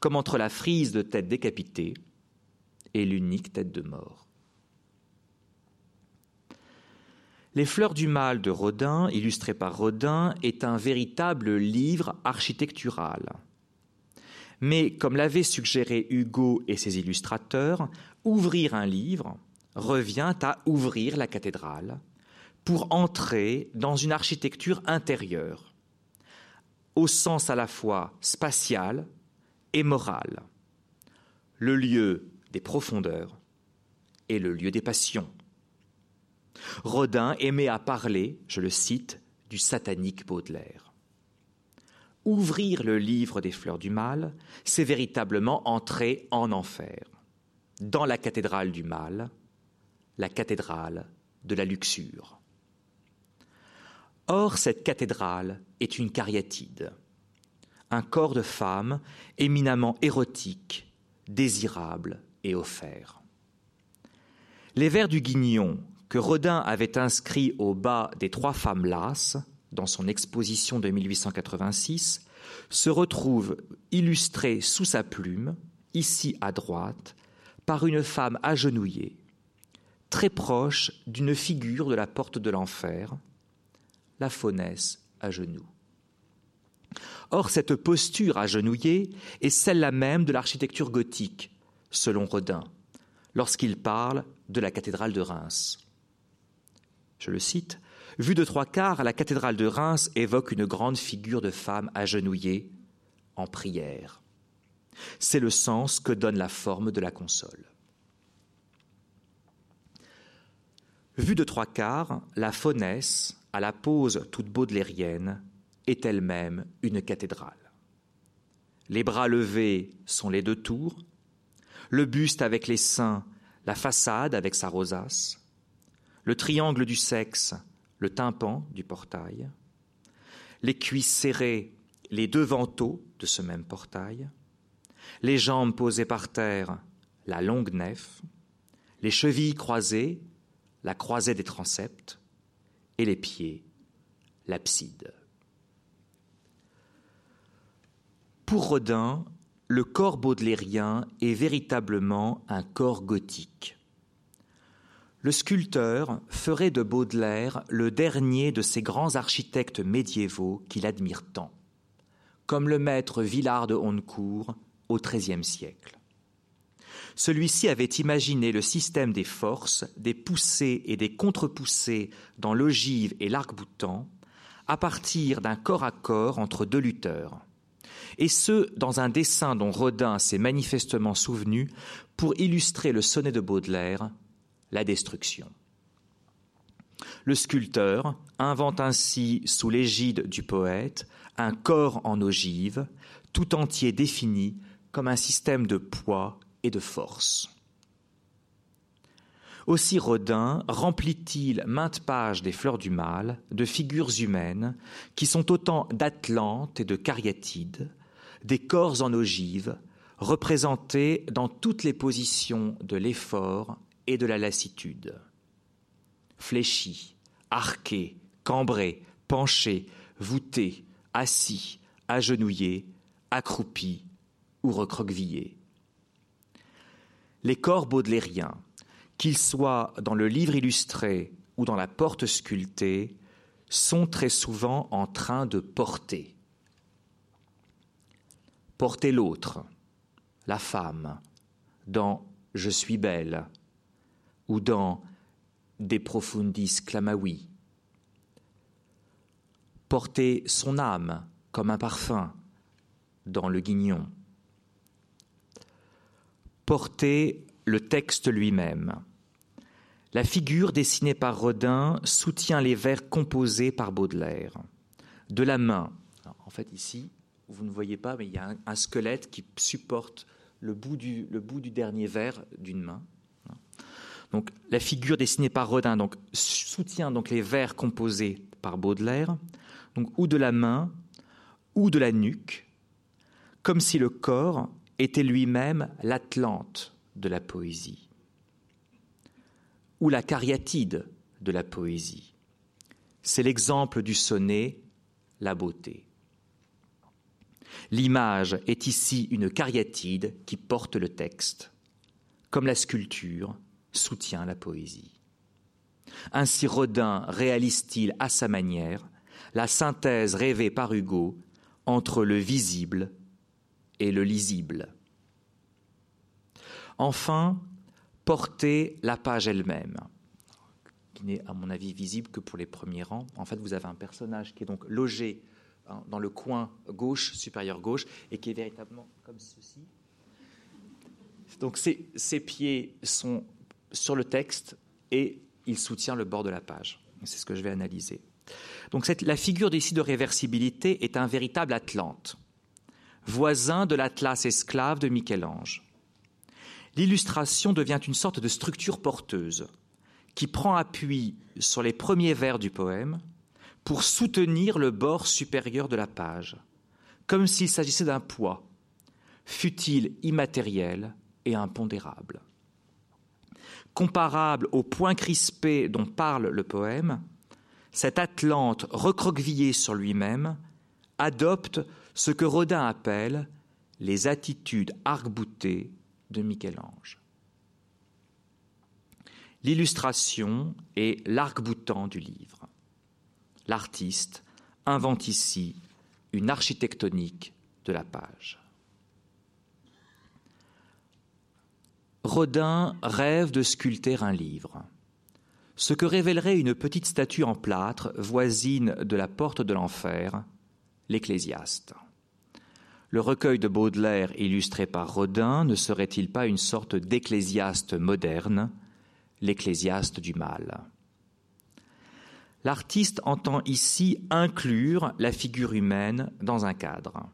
comme entre la frise de tête décapitée et l'unique tête de mort. Les Fleurs du Mal de Rodin, illustré par Rodin, est un véritable livre architectural. Mais comme l'avaient suggéré Hugo et ses illustrateurs, ouvrir un livre revient à ouvrir la cathédrale, pour entrer dans une architecture intérieure, au sens à la fois spatial et moral, le lieu des profondeurs et le lieu des passions. Rodin aimait à parler, je le cite, du satanique Baudelaire. Ouvrir le livre des fleurs du mal, c'est véritablement entrer en enfer, dans la cathédrale du mal, la cathédrale de la luxure. Or, cette cathédrale est une cariatide, un corps de femme éminemment érotique, désirable et offert. Les vers du Guignon que Rodin avait inscrits au bas des Trois femmes lasses dans son exposition de 1886 se retrouvent illustrés sous sa plume, ici à droite, par une femme agenouillée, très proche d'une figure de la porte de l'enfer, la faunesse à genoux. Or, cette posture agenouillée est celle-là même de l'architecture gothique, selon Rodin, lorsqu'il parle de la cathédrale de Reims. Je le cite Vue de trois quarts, la cathédrale de Reims évoque une grande figure de femme agenouillée en prière. C'est le sens que donne la forme de la console. Vue de trois quarts, la faunesse, à la pose toute baudelairienne, est elle-même une cathédrale. Les bras levés sont les deux tours, le buste avec les seins, la façade avec sa rosace, le triangle du sexe, le tympan du portail, les cuisses serrées, les deux vantaux de ce même portail, les jambes posées par terre, la longue nef, les chevilles croisées, la croisée des transepts, et les pieds, l'abside. Pour Rodin, le corps baudelairien est véritablement un corps gothique. Le sculpteur ferait de Baudelaire le dernier de ces grands architectes médiévaux qu'il admire tant, comme le maître Villard de Honnecourt au XIIIe siècle. Celui-ci avait imaginé le système des forces, des poussées et des contre-poussées dans l'ogive et l'arc-boutant à partir d'un corps à corps entre deux lutteurs. Et ce, dans un dessin dont Rodin s'est manifestement souvenu pour illustrer le sonnet de Baudelaire la destruction. Le sculpteur invente ainsi, sous l'égide du poète, un corps en ogive, tout entier défini comme un système de poids et de force. Aussi Rodin remplit-il maintes pages des Fleurs du Mal de figures humaines qui sont autant d'Atlantes et de Cariatides, des corps en ogive, représentés dans toutes les positions de l'effort et de la lassitude. Fléchi, arqué, cambré, penché, voûté, assis, agenouillé, accroupi ou recroquevillé. Les corps baudelairiens, qu'ils soient dans le livre illustré ou dans la porte sculptée, sont très souvent en train de porter. Porter l'autre, la femme, dans Je suis belle, ou dans De profundis clamavi. Porter son âme comme un parfum dans le guignon. Porter le texte lui-même. La figure dessinée par Rodin soutient les vers composés par Baudelaire. De la main, en fait ici, vous ne voyez pas, mais il y a un, squelette qui supporte le bout du, dernier vers d'une main. Donc la figure dessinée par Rodin donc, soutient donc les vers composés par Baudelaire, ou de la main ou de la nuque, comme si le corps était lui-même l'Atlante de la poésie, ou la cariatide de la poésie. C'est l'exemple du sonnet La beauté. L'image est ici une cariatide qui porte le texte, comme la sculpture soutient la poésie. Ainsi Rodin réalise-t-il à sa manière la synthèse rêvée par Hugo entre le visible et le lisible. Enfin, porter la page elle-même, qui n'est à mon avis visible que pour les premiers rangs. En fait, vous avez un personnage qui est donc logé hein, dans le coin gauche, supérieur gauche, et qui est véritablement comme ceci. Donc ses, pieds sont sur le texte et il soutient le bord de la page. C'est ce que je vais analyser. Donc la figure d'ici de réversibilité est un véritable Atlante, voisin de l'Atlas esclave de Michel-Ange. L'illustration devient une sorte de structure porteuse qui prend appui sur les premiers vers du poème pour soutenir le bord supérieur de la page, comme s'il s'agissait d'un poids, fut-il immatériel et impondérable. Comparable au point crispé dont parle le poème, cet Atlante recroquevillé sur lui-même adopte ce que Rodin appelle les attitudes arc-boutées de Michel-Ange. L'illustration est l'arc-boutant du livre. L'artiste invente ici une architectonique de la page. Rodin rêve de sculpter un livre. Ce que révélerait une petite statue en plâtre voisine de la porte de l'enfer, l'Ecclésiaste. Le recueil de Baudelaire illustré par Rodin ne serait-il pas une sorte d'ecclésiaste moderne, l'ecclésiaste du mal? L'artiste entend ici inclure la figure humaine dans un cadre,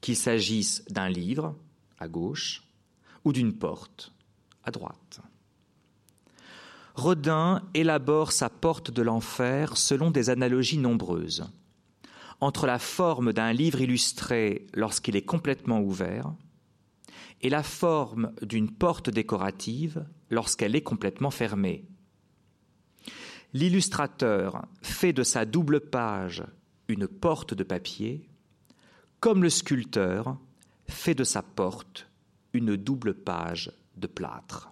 qu'il s'agisse d'un livre, à gauche, ou d'une porte à droite. Rodin élabore sa porte de l'enfer selon des analogies nombreuses. Entre la forme d'un livre illustré lorsqu'il est complètement ouvert et la forme d'une porte décorative lorsqu'elle est complètement fermée. L'illustrateur fait de sa double page une porte de papier, comme le sculpteur fait de sa porte une double page de plâtre.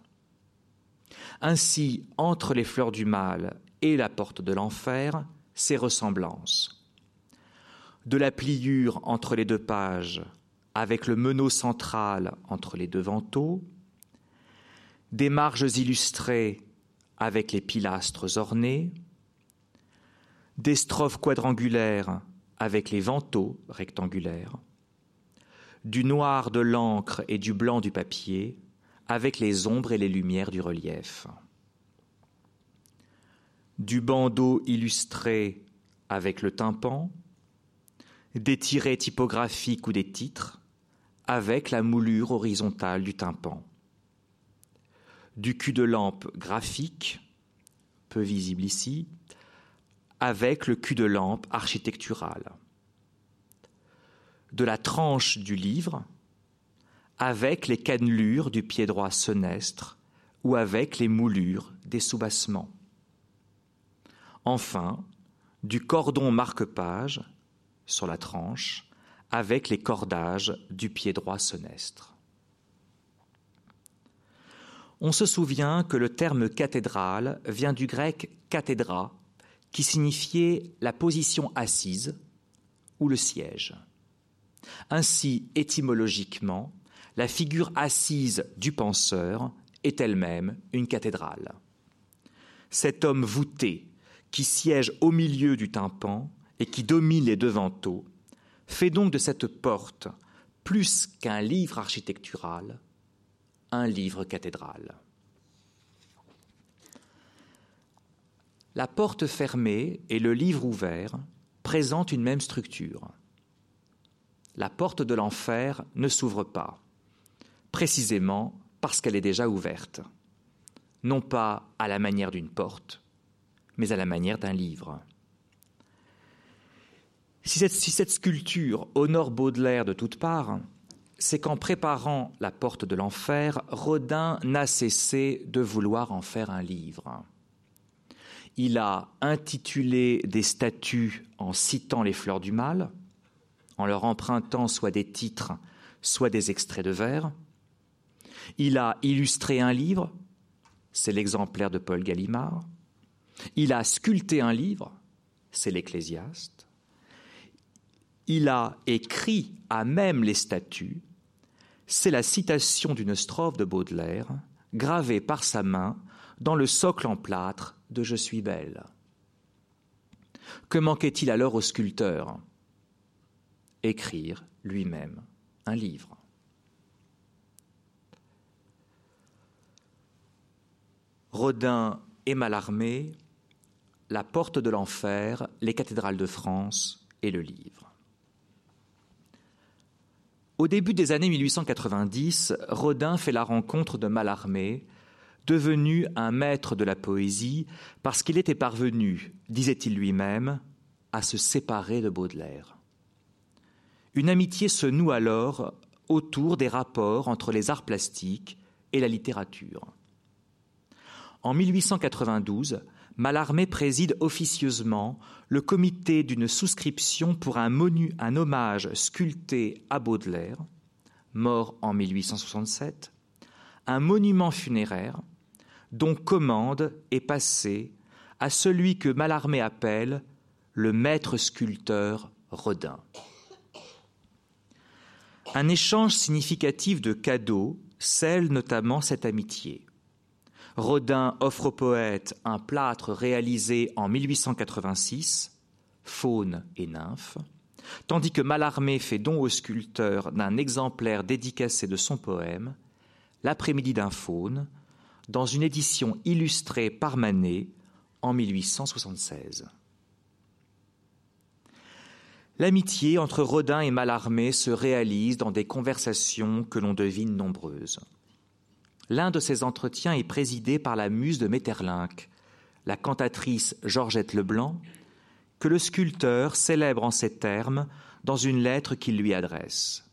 Ainsi, entre les fleurs du mal et la porte de l'enfer, ces ressemblances. De la pliure entre les deux pages, avec le meneau central entre les deux vantaux, des marges illustrées avec les pilastres ornés, des strophes quadrangulaires avec les vantaux rectangulaires, du noir de l'encre et du blanc du papier, avec les ombres et les lumières du relief. Du bandeau illustré avec le tympan, des tirets typographiques ou des titres, avec la moulure horizontale du tympan. Du cul de lampe graphique, peu visible ici, avec le cul de lampe architectural de la tranche du livre avec les cannelures du pied droit senestre ou avec les moulures des soubassements. Enfin, du cordon marque-page sur la tranche avec les cordages du pied droit senestre. On se souvient que le terme cathédrale vient du grec cathédra, qui signifiait la position assise ou le siège. Ainsi, étymologiquement, la figure assise du penseur est elle-même une cathédrale. Cet homme voûté, qui siège au milieu du tympan et qui domine les devantaux, fait donc de cette porte, plus qu'un livre architectural, un livre cathédral. La porte fermée et le livre ouvert présentent une même structure la porte de l'enfer ne s'ouvre pas, précisément parce qu'elle est déjà ouverte, non pas à la manière d'une porte, mais à la manière d'un livre. Si cette, sculpture honore Baudelaire de toutes parts, c'est qu'en préparant la porte de l'enfer, Rodin n'a cessé de vouloir en faire un livre. Il a intitulé des statues en citant les fleurs du mal, en leur empruntant soit des titres, soit des extraits de vers. Il a illustré un livre, c'est l'exemplaire de Paul Gallimard. Il a sculpté un livre, c'est l'Ecclésiaste. Il a écrit à même les statues, c'est la citation d'une strophe de Baudelaire gravé par sa main dans le socle en plâtre de Je suis belle. Que manquait-il alors au sculpteur? Écrire lui-même un livre. Rodin et Mallarmé, La porte de l'enfer, les cathédrales de France et le livre. Au début des années 1890, Rodin fait la rencontre de Mallarmé, devenu un maître de la poésie parce qu'il était parvenu, disait-il lui-même, à se séparer de Baudelaire. Une amitié se noue alors autour des rapports entre les arts plastiques et la littérature. En 1892, Mallarmé préside officieusement le comité d'une souscription pour un, un hommage sculpté à Baudelaire, mort en 1867, un monument funéraire dont commande est passée à celui que Mallarmé appelle le maître sculpteur Rodin. Un échange significatif de cadeaux scelle notamment cette amitié. Rodin offre au poète un plâtre réalisé en 1886, Faune et nymphe, tandis que Mallarmé fait don au sculpteur d'un exemplaire dédicacé de son poème, L'après-midi d'un faune, dans une édition illustrée par Manet en 1876. L'amitié entre Rodin et Mallarmé se réalise dans des conversations que l'on devine nombreuses. L'un de ces entretiens est présidé par la muse de Metterlinck, la cantatrice Georgette Leblanc, que le sculpteur célèbre en ces termes dans une lettre qu'il lui adresse.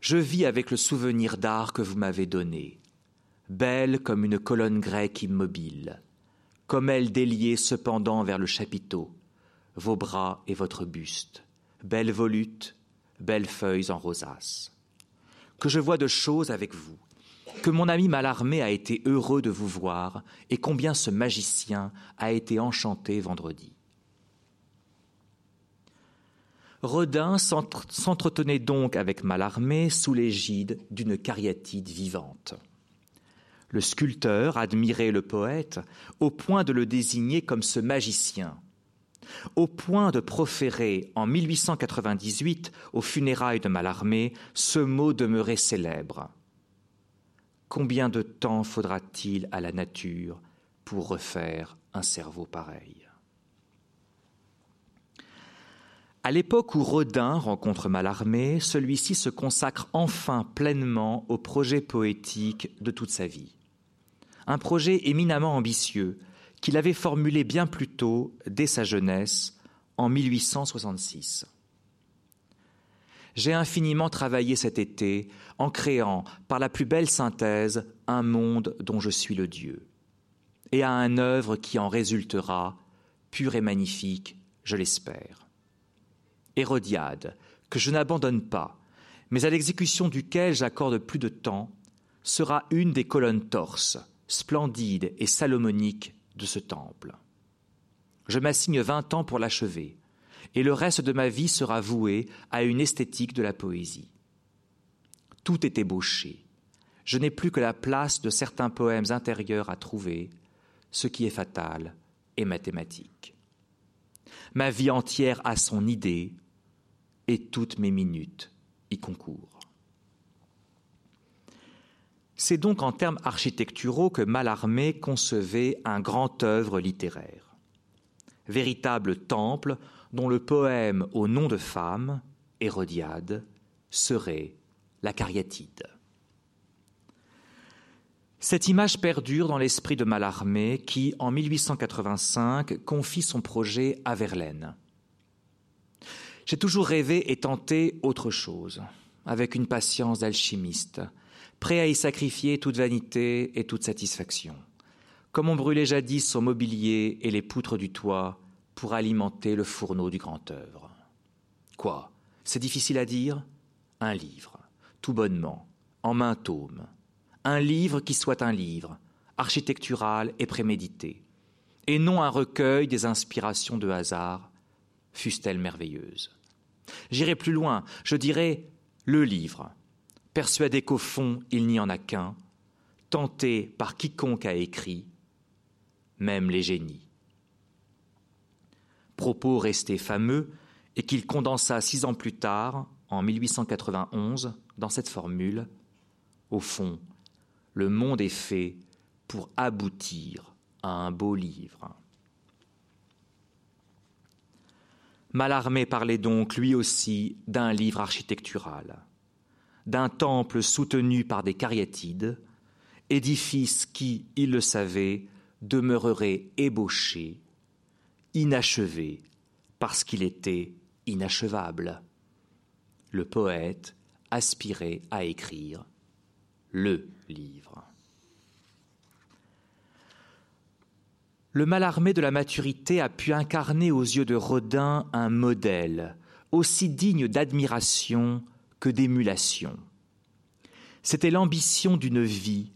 Je vis avec le souvenir d'art que vous m'avez donné belle comme une colonne grecque immobile, comme elle déliée cependant vers le chapiteau, vos bras et votre buste, belle volute, belles feuilles en rosace. Que je vois de choses avec vous, que mon ami Malarmé a été heureux de vous voir, et combien ce magicien a été enchanté vendredi. Rodin s'entretenait donc avec Malarmé sous l'égide d'une cariatide vivante. Le sculpteur admirait le poète au point de le désigner comme ce magicien, au point de proférer en 1898 aux funérailles de Mallarmé ce mot demeuré célèbre. Combien de temps faudra-t-il à la nature pour refaire un cerveau pareil? À l'époque où Rodin rencontre Mallarmé, celui-ci se consacre enfin pleinement au projet poétique de toute sa vie un projet éminemment ambitieux qu'il avait formulé bien plus tôt, dès sa jeunesse, en 1866. J'ai infiniment travaillé cet été en créant, par la plus belle synthèse, un monde dont je suis le Dieu, et à un œuvre qui en résultera, pure et magnifique, je l'espère. Hérodiade, que je n'abandonne pas, mais à l'exécution duquel j'accorde plus de temps, sera une des colonnes torses, splendide et salomonique de ce temple. Je m'assigne vingt ans pour l'achever, et le reste de ma vie sera voué à une esthétique de la poésie. Tout est ébauché. Je n'ai plus que la place de certains poèmes intérieurs à trouver, ce qui est fatal et mathématique. Ma vie entière a son idée, et toutes mes minutes y concourent. C'est donc en termes architecturaux que Mallarmé concevait un grand œuvre littéraire. Véritable temple dont le poème au nom de femme, Hérodiade, serait la cariatide. Cette image perdure dans l'esprit de Mallarmé qui, en 1885, confie son projet à Verlaine. J'ai toujours rêvé et tenté autre chose, avec une patience d'alchimiste, prêt à y sacrifier toute vanité et toute satisfaction. Comme on brûlait jadis son mobilier et les poutres du toit pour alimenter le fourneau du grand œuvre. Quoi? C'est difficile à dire? Un livre, tout bonnement, en main tome. Un livre qui soit un livre, architectural et prémédité, et non un recueil des inspirations de hasard, fussent-elles merveilleuses. J'irai plus loin, je dirais le livre, persuadé qu'au fond il n'y en a qu'un, tenté par quiconque a écrit, même les génies. Propos restés fameux et qu'il condensa six ans plus tard, en 1891, dans cette formule Au fond, le monde est fait pour aboutir à un beau livre. Mallarmé parlait donc lui aussi d'un livre architectural, d'un temple soutenu par des cariatides, édifice qui, il le savait, demeurerait ébauché, inachevé, parce qu'il était inachevable. Le poète aspirait à écrire le livre. Le Malarmé de la maturité a pu incarner aux yeux de Rodin un modèle aussi digne d'admiration que d'émulation. C'était l'ambition d'une vie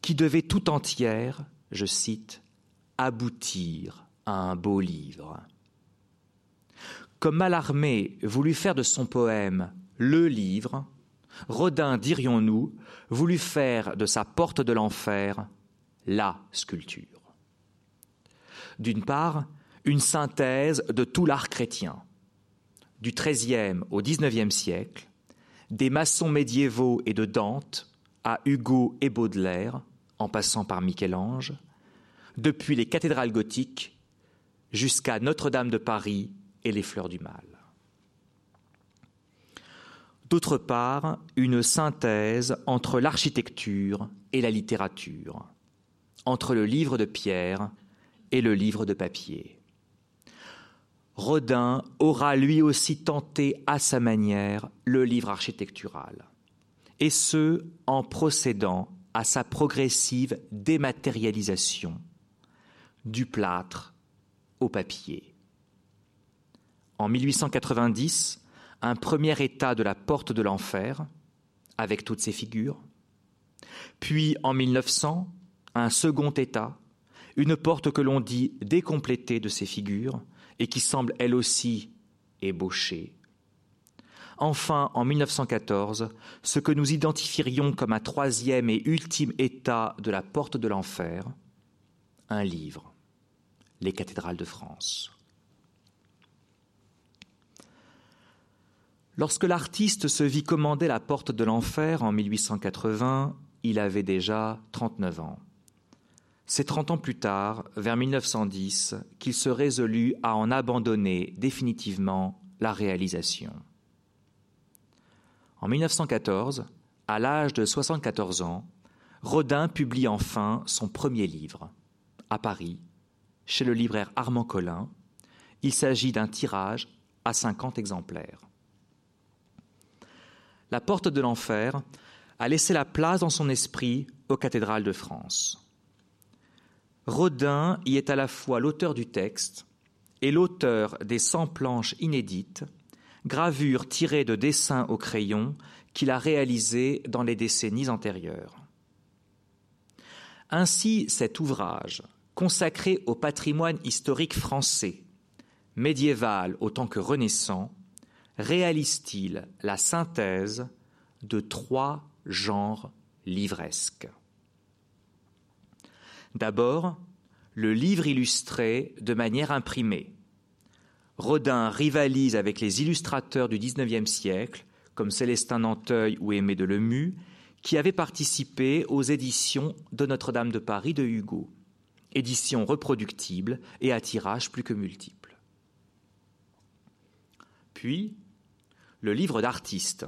qui devait tout entière, je cite, aboutir un beau livre. Comme Mallarmé voulut faire de son poème le livre, Rodin, dirions-nous, voulut faire de sa porte de l'enfer la sculpture d'une part, une synthèse de tout l'art chrétien, du XIIIe au XIXe siècle, des maçons médiévaux et de Dante à Hugo et Baudelaire, en passant par Michel-Ange, depuis les cathédrales gothiques jusqu'à Notre-Dame de Paris et les Fleurs du Mal. D'autre part, une synthèse entre l'architecture et la littérature, entre le livre de Pierre et le livre de papier. Rodin aura lui aussi tenté à sa manière le livre architectural, et ce en procédant à sa progressive dématérialisation du plâtre au papier. En 1890, un premier état de la porte de l'enfer, avec toutes ses figures, puis en 1900, un second état, une porte que l'on dit décomplétée de ses figures et qui semble elle aussi ébauchée. Enfin, en 1914, ce que nous identifierions comme un troisième et ultime état de la porte de l'enfer, un livre, Les cathédrales de France. Lorsque l'artiste se vit commander la porte de l'enfer en 1880, il avait déjà 39 ans. C'est trente ans plus tard, vers 1910, qu'il se résolut à en abandonner définitivement la réalisation. En 1914, à l'âge de 74 ans, Rodin publie enfin son premier livre, à Paris, chez le libraire Armand Collin. Il s'agit d'un tirage à 50 exemplaires. La porte de l'enfer a laissé la place dans son esprit aux cathédrales de France. Rodin y est à la fois l'auteur du texte et l'auteur des 100 planches inédites, gravures tirées de dessins au crayon qu'il a réalisés dans les décennies antérieures. Ainsi, cet ouvrage, consacré au patrimoine historique français, médiéval autant que renaissant, réalise-t-il la synthèse de trois genres livresques. D'abord, le livre illustré de manière imprimée. Rodin rivalise avec les illustrateurs du XIXe siècle, comme Célestin Nanteuil ou Aimé de Lemu, qui avaient participé aux éditions de Notre-Dame de Paris de Hugo, éditions reproductibles et à tirage plus que multiples. Puis, le livre d'artiste,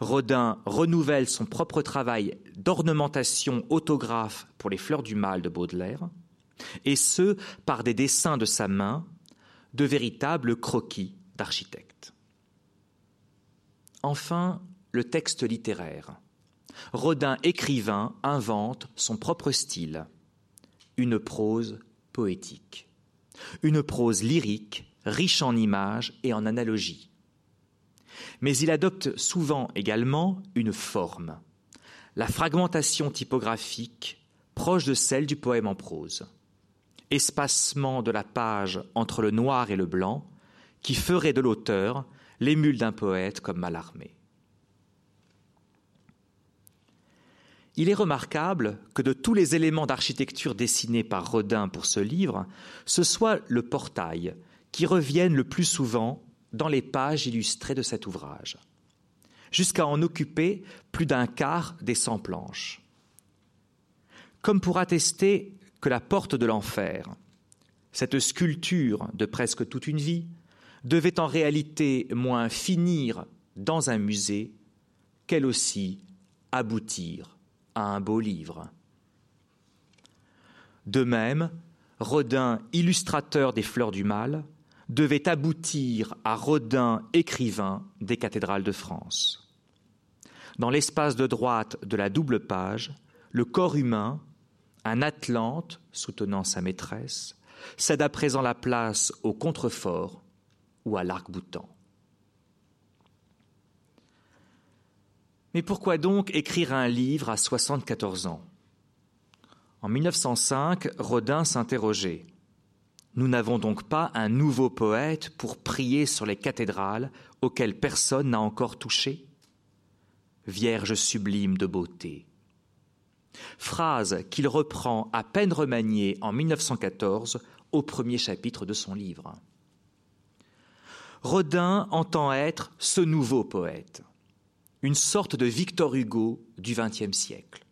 Rodin renouvelle son propre travail d'ornementation autographe pour les fleurs du mal de Baudelaire, et ce, par des dessins de sa main, de véritables croquis d'architecte. Enfin, le texte littéraire. Rodin, écrivain, invente son propre style, une prose poétique, une prose lyrique, riche en images et en analogies. Mais il adopte souvent également une forme, la fragmentation typographique proche de celle du poème en prose, espacement de la page entre le noir et le blanc, qui ferait de l'auteur l'émule d'un poète comme Mallarmé. Il est remarquable que de tous les éléments d'architecture dessinés par Rodin pour ce livre, ce soit le portail qui revienne le plus souvent dans les pages illustrées de cet ouvrage, jusqu'à en occuper plus d'un quart des 100 planches. Comme pour attester que la porte de l'enfer, cette sculpture de presque toute une vie, devait en réalité moins finir dans un musée qu'elle aussi aboutir à un beau livre. De même, Rodin, illustrateur des fleurs du mal, devait aboutir à Rodin, écrivain des cathédrales de France. Dans l'espace de droite de la double page, le corps humain, un Atlante soutenant sa maîtresse, cède à présent la place au contrefort ou à l'arc-boutant. Mais pourquoi donc écrire un livre à 74 ans? En 1905, Rodin s'interrogeait. Nous n'avons donc pas un nouveau poète pour prier sur les cathédrales auxquelles personne n'a encore touché? Vierge sublime de beauté. Phrase qu'il reprend à peine remaniée en 1914 au premier chapitre de son livre. Rodin entend être ce nouveau poète, une sorte de Victor Hugo du XXe siècle.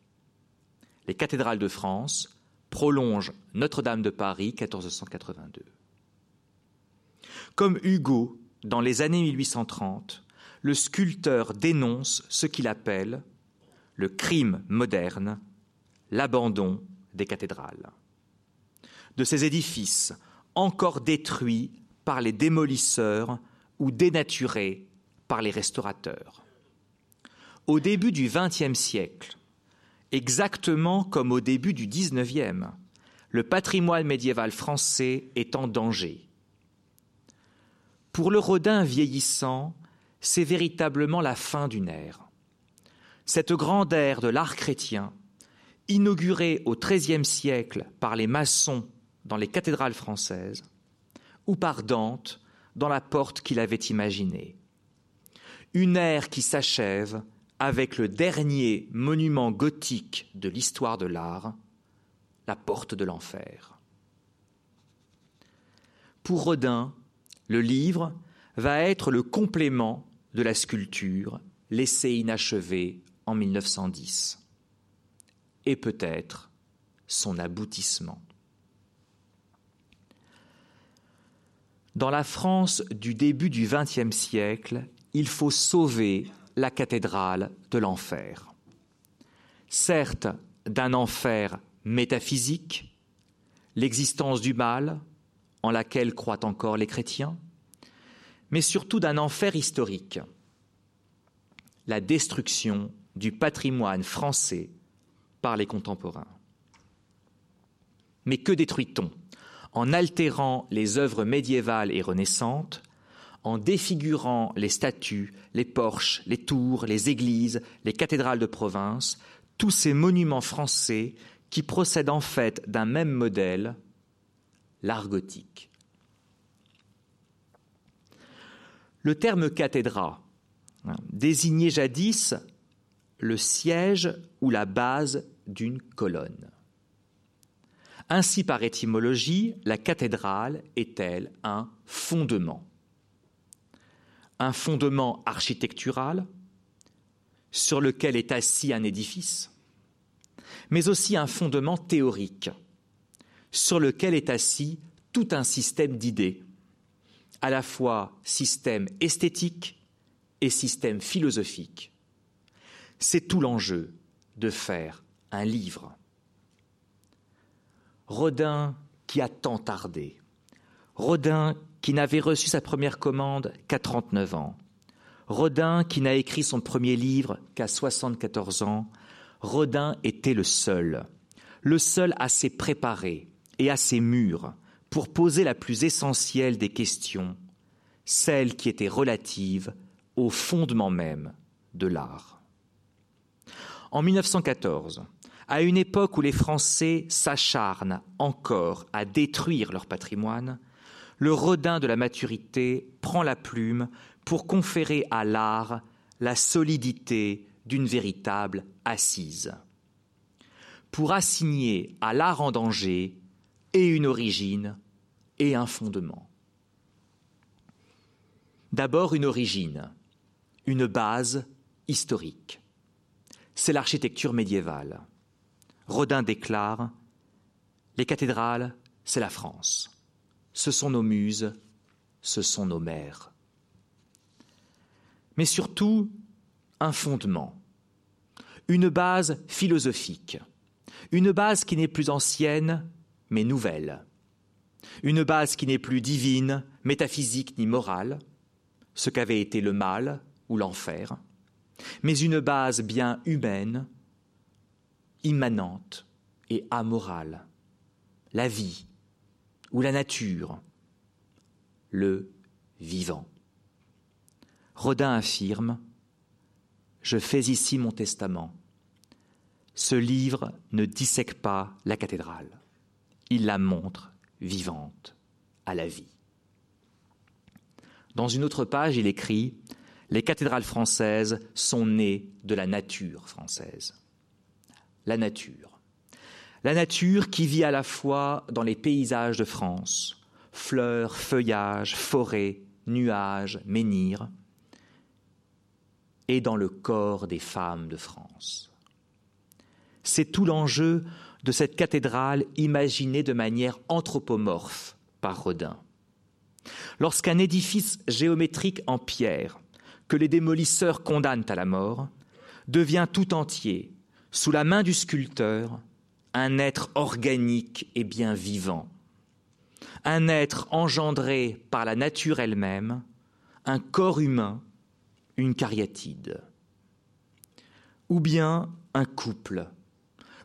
Les cathédrales de France prolongent Notre-Dame de Paris 1482. Comme Hugo, dans les années 1830, le sculpteur dénonce ce qu'il appelle le crime moderne, l'abandon des cathédrales. De ces édifices encore détruits par les démolisseurs ou dénaturés par les restaurateurs. Au début du XXe siècle, exactement comme au début du XIXe, le patrimoine médiéval français est en danger. Pour le Rodin vieillissant, c'est véritablement la fin d'une ère. Cette grande ère de l'art chrétien, inaugurée au XIIIe siècle par les maçons dans les cathédrales françaises, ou par Dante dans la porte qu'il avait imaginée. Une ère qui s'achève avec le dernier monument gothique de l'histoire de l'art, la porte de l'enfer. Pour Rodin, le livre va être le complément de la sculpture laissée inachevée en 1910, et peut-être son aboutissement. Dans la France du début du XXe siècle, il faut sauver la cathédrale de l'enfer. Certes, d'un enfer métaphysique, l'existence du mal, en laquelle croient encore les chrétiens, mais surtout d'un enfer historique, la destruction du patrimoine français par les contemporains. Mais que détruit-on en altérant les œuvres médiévales et renaissantes, en défigurant les statues, les porches, les tours, les églises, les cathédrales de province, tous ces monuments français qui procèdent en fait d'un même modèle, l'art gothique. Le terme cathédra hein, désignait jadis le siège ou la base d'une colonne. Ainsi, par étymologie, la cathédrale est-elle un fondement Un fondement architectural sur lequel est assis un édifice, mais aussi un fondement théorique sur lequel est assis tout un système d'idées, à la fois système esthétique et système philosophique. C'est tout l'enjeu de faire un livre. Rodin qui a tant tardé, Rodin qui n'avait reçu sa première commande qu'à 39 ans, Rodin qui n'a écrit son premier livre qu'à 74 ans, Rodin était le seul, le seul assez préparé et assez mûr pour poser la plus essentielle des questions, celle qui était relative au fondement même de l'art. En 1914, à une époque où les Français s'acharnent encore à détruire leur patrimoine, le Rodin de la maturité prend la plume pour conférer à l'art la solidité d'une véritable assise. pour assigner à l'art en danger et une origine et un fondement. D'abord une origine, une base historique. C'est l'architecture médiévale. Rodin déclare Les cathédrales, c'est la France. Ce sont nos muses, ce sont nos mères. Mais surtout, un fondement, une base philosophique, une base qui n'est plus ancienne, mais nouvelle, une base qui n'est plus divine, métaphysique ni morale, ce qu'avait été le mal ou l'enfer, mais une base bien humaine, immanente et amorale, la vie ou la nature, le vivant. Rodin affirme Je fais ici mon testament. Ce livre ne dissèque pas la cathédrale, il la montre vivante à la vie. Dans une autre page, il écrit Les cathédrales françaises sont nées de la nature française. La nature. La nature qui vit à la fois dans les paysages de France, fleurs, feuillages, forêts, nuages, menhirs, et dans le corps des femmes de France. C'est tout l'enjeu de cette cathédrale imaginée de manière anthropomorphe par Rodin. Lorsqu'un édifice géométrique en pierre, que les démolisseurs condamnent à la mort, devient tout entier, sous la main du sculpteur, un être organique et bien vivant, un être engendré par la nature elle-même, un corps humain, une cariatide, ou bien un couple,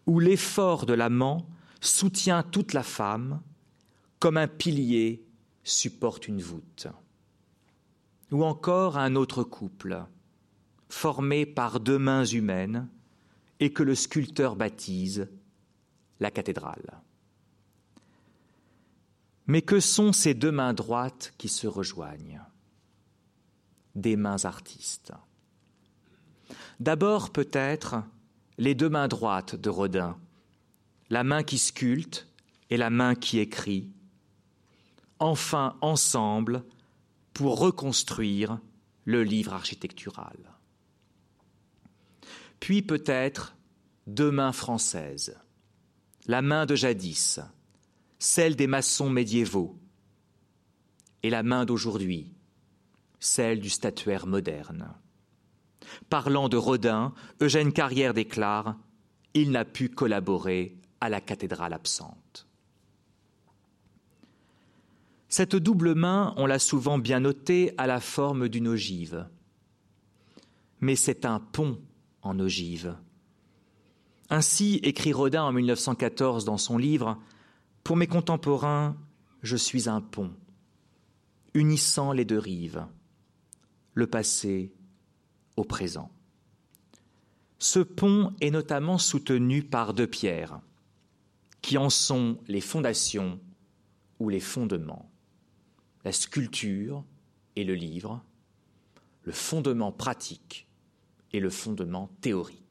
où l'effort de l'amant soutient toute la femme comme un pilier supporte une voûte. Ou encore un autre couple, formé par deux mains humaines et que le sculpteur baptise la cathédrale. Mais que sont ces deux mains droites qui se rejoignent? Des mains artistes. D'abord peut-être les deux mains droites de Rodin, la main qui sculpte et la main qui écrit, enfin ensemble pour reconstruire le livre architectural. Puis peut-être deux mains françaises, la main de jadis, celle des maçons médiévaux, et la main d'aujourd'hui, celle du statuaire moderne. Parlant de Rodin, Eugène Carrière déclare Il n'a pu collaborer à la cathédrale absente. Cette double main, on l'a souvent bien noté, a la forme d'une ogive. Mais c'est un pont en ogive. Ainsi écrit Rodin en 1914 dans son livre Pour mes contemporains, je suis un pont, unissant les deux rives, le passé au présent. Ce pont est notamment soutenu par deux pierres, qui en sont les fondations ou les fondements la sculpture et le livre, le fondement pratique et le fondement théorique.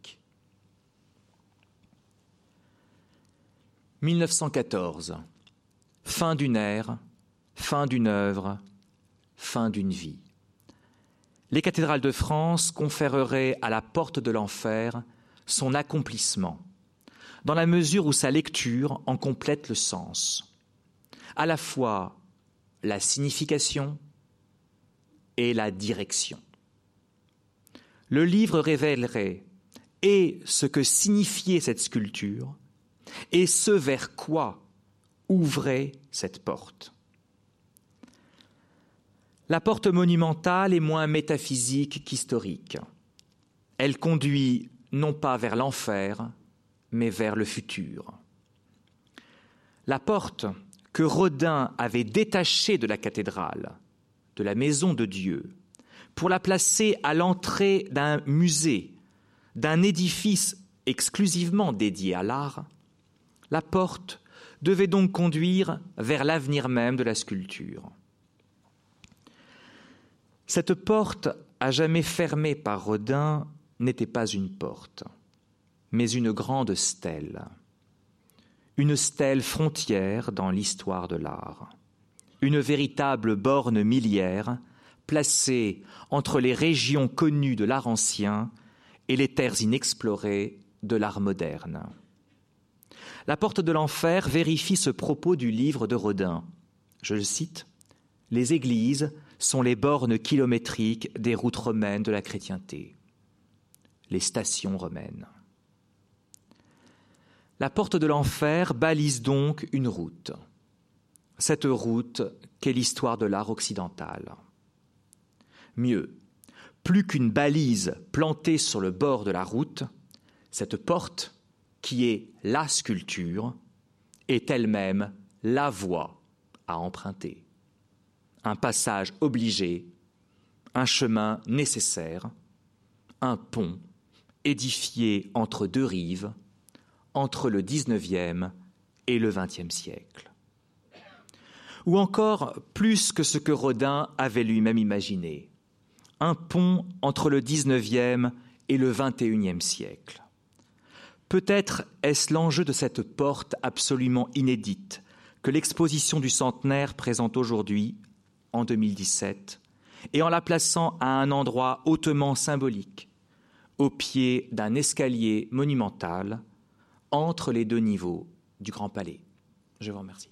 1914, fin d'une ère, fin d'une œuvre, fin d'une vie. Les cathédrales de France conféreraient à la porte de l'enfer son accomplissement, dans la mesure où sa lecture en complète le sens, à la fois la signification et la direction. Le livre révélerait et ce que signifiait cette sculpture et ce vers quoi ouvrait cette porte? La porte monumentale est moins métaphysique qu'historique. Elle conduit non pas vers l'enfer, mais vers le futur. La porte que Rodin avait détaché de la cathédrale, de la maison de Dieu, pour la placer à l'entrée d'un musée, d'un édifice exclusivement dédié à l'art, la porte devait donc conduire vers l'avenir même de la sculpture. Cette porte, à jamais fermée par Rodin, n'était pas une porte, mais une grande stèle, une stèle frontière dans l'histoire de l'art, une véritable borne milliaire placée entre les régions connues de l'art ancien et les terres inexplorées de l'art moderne. La porte de l'enfer vérifie ce propos du livre de Rodin. Je le cite Les églises sont les bornes kilométriques des routes romaines de la chrétienté, les stations romaines. La porte de l'enfer balise donc une route, cette route qu'est l'histoire de l'art occidental. Mieux, plus qu'une balise plantée sur le bord de la route, cette porte, qui est la sculpture, est elle-même la voie à emprunter. Un passage obligé, un chemin nécessaire, un pont édifié entre deux rives entre le XIXe et le XXe siècle. Ou encore plus que ce que Rodin avait lui-même imaginé, un pont entre le XIXe et le XXIe siècle. Peut-être est-ce l'enjeu de cette porte absolument inédite que l'exposition du centenaire présente aujourd'hui, en 2017, et en la plaçant à un endroit hautement symbolique, au pied d'un escalier monumental, entre les deux niveaux du Grand Palais. Je vous remercie.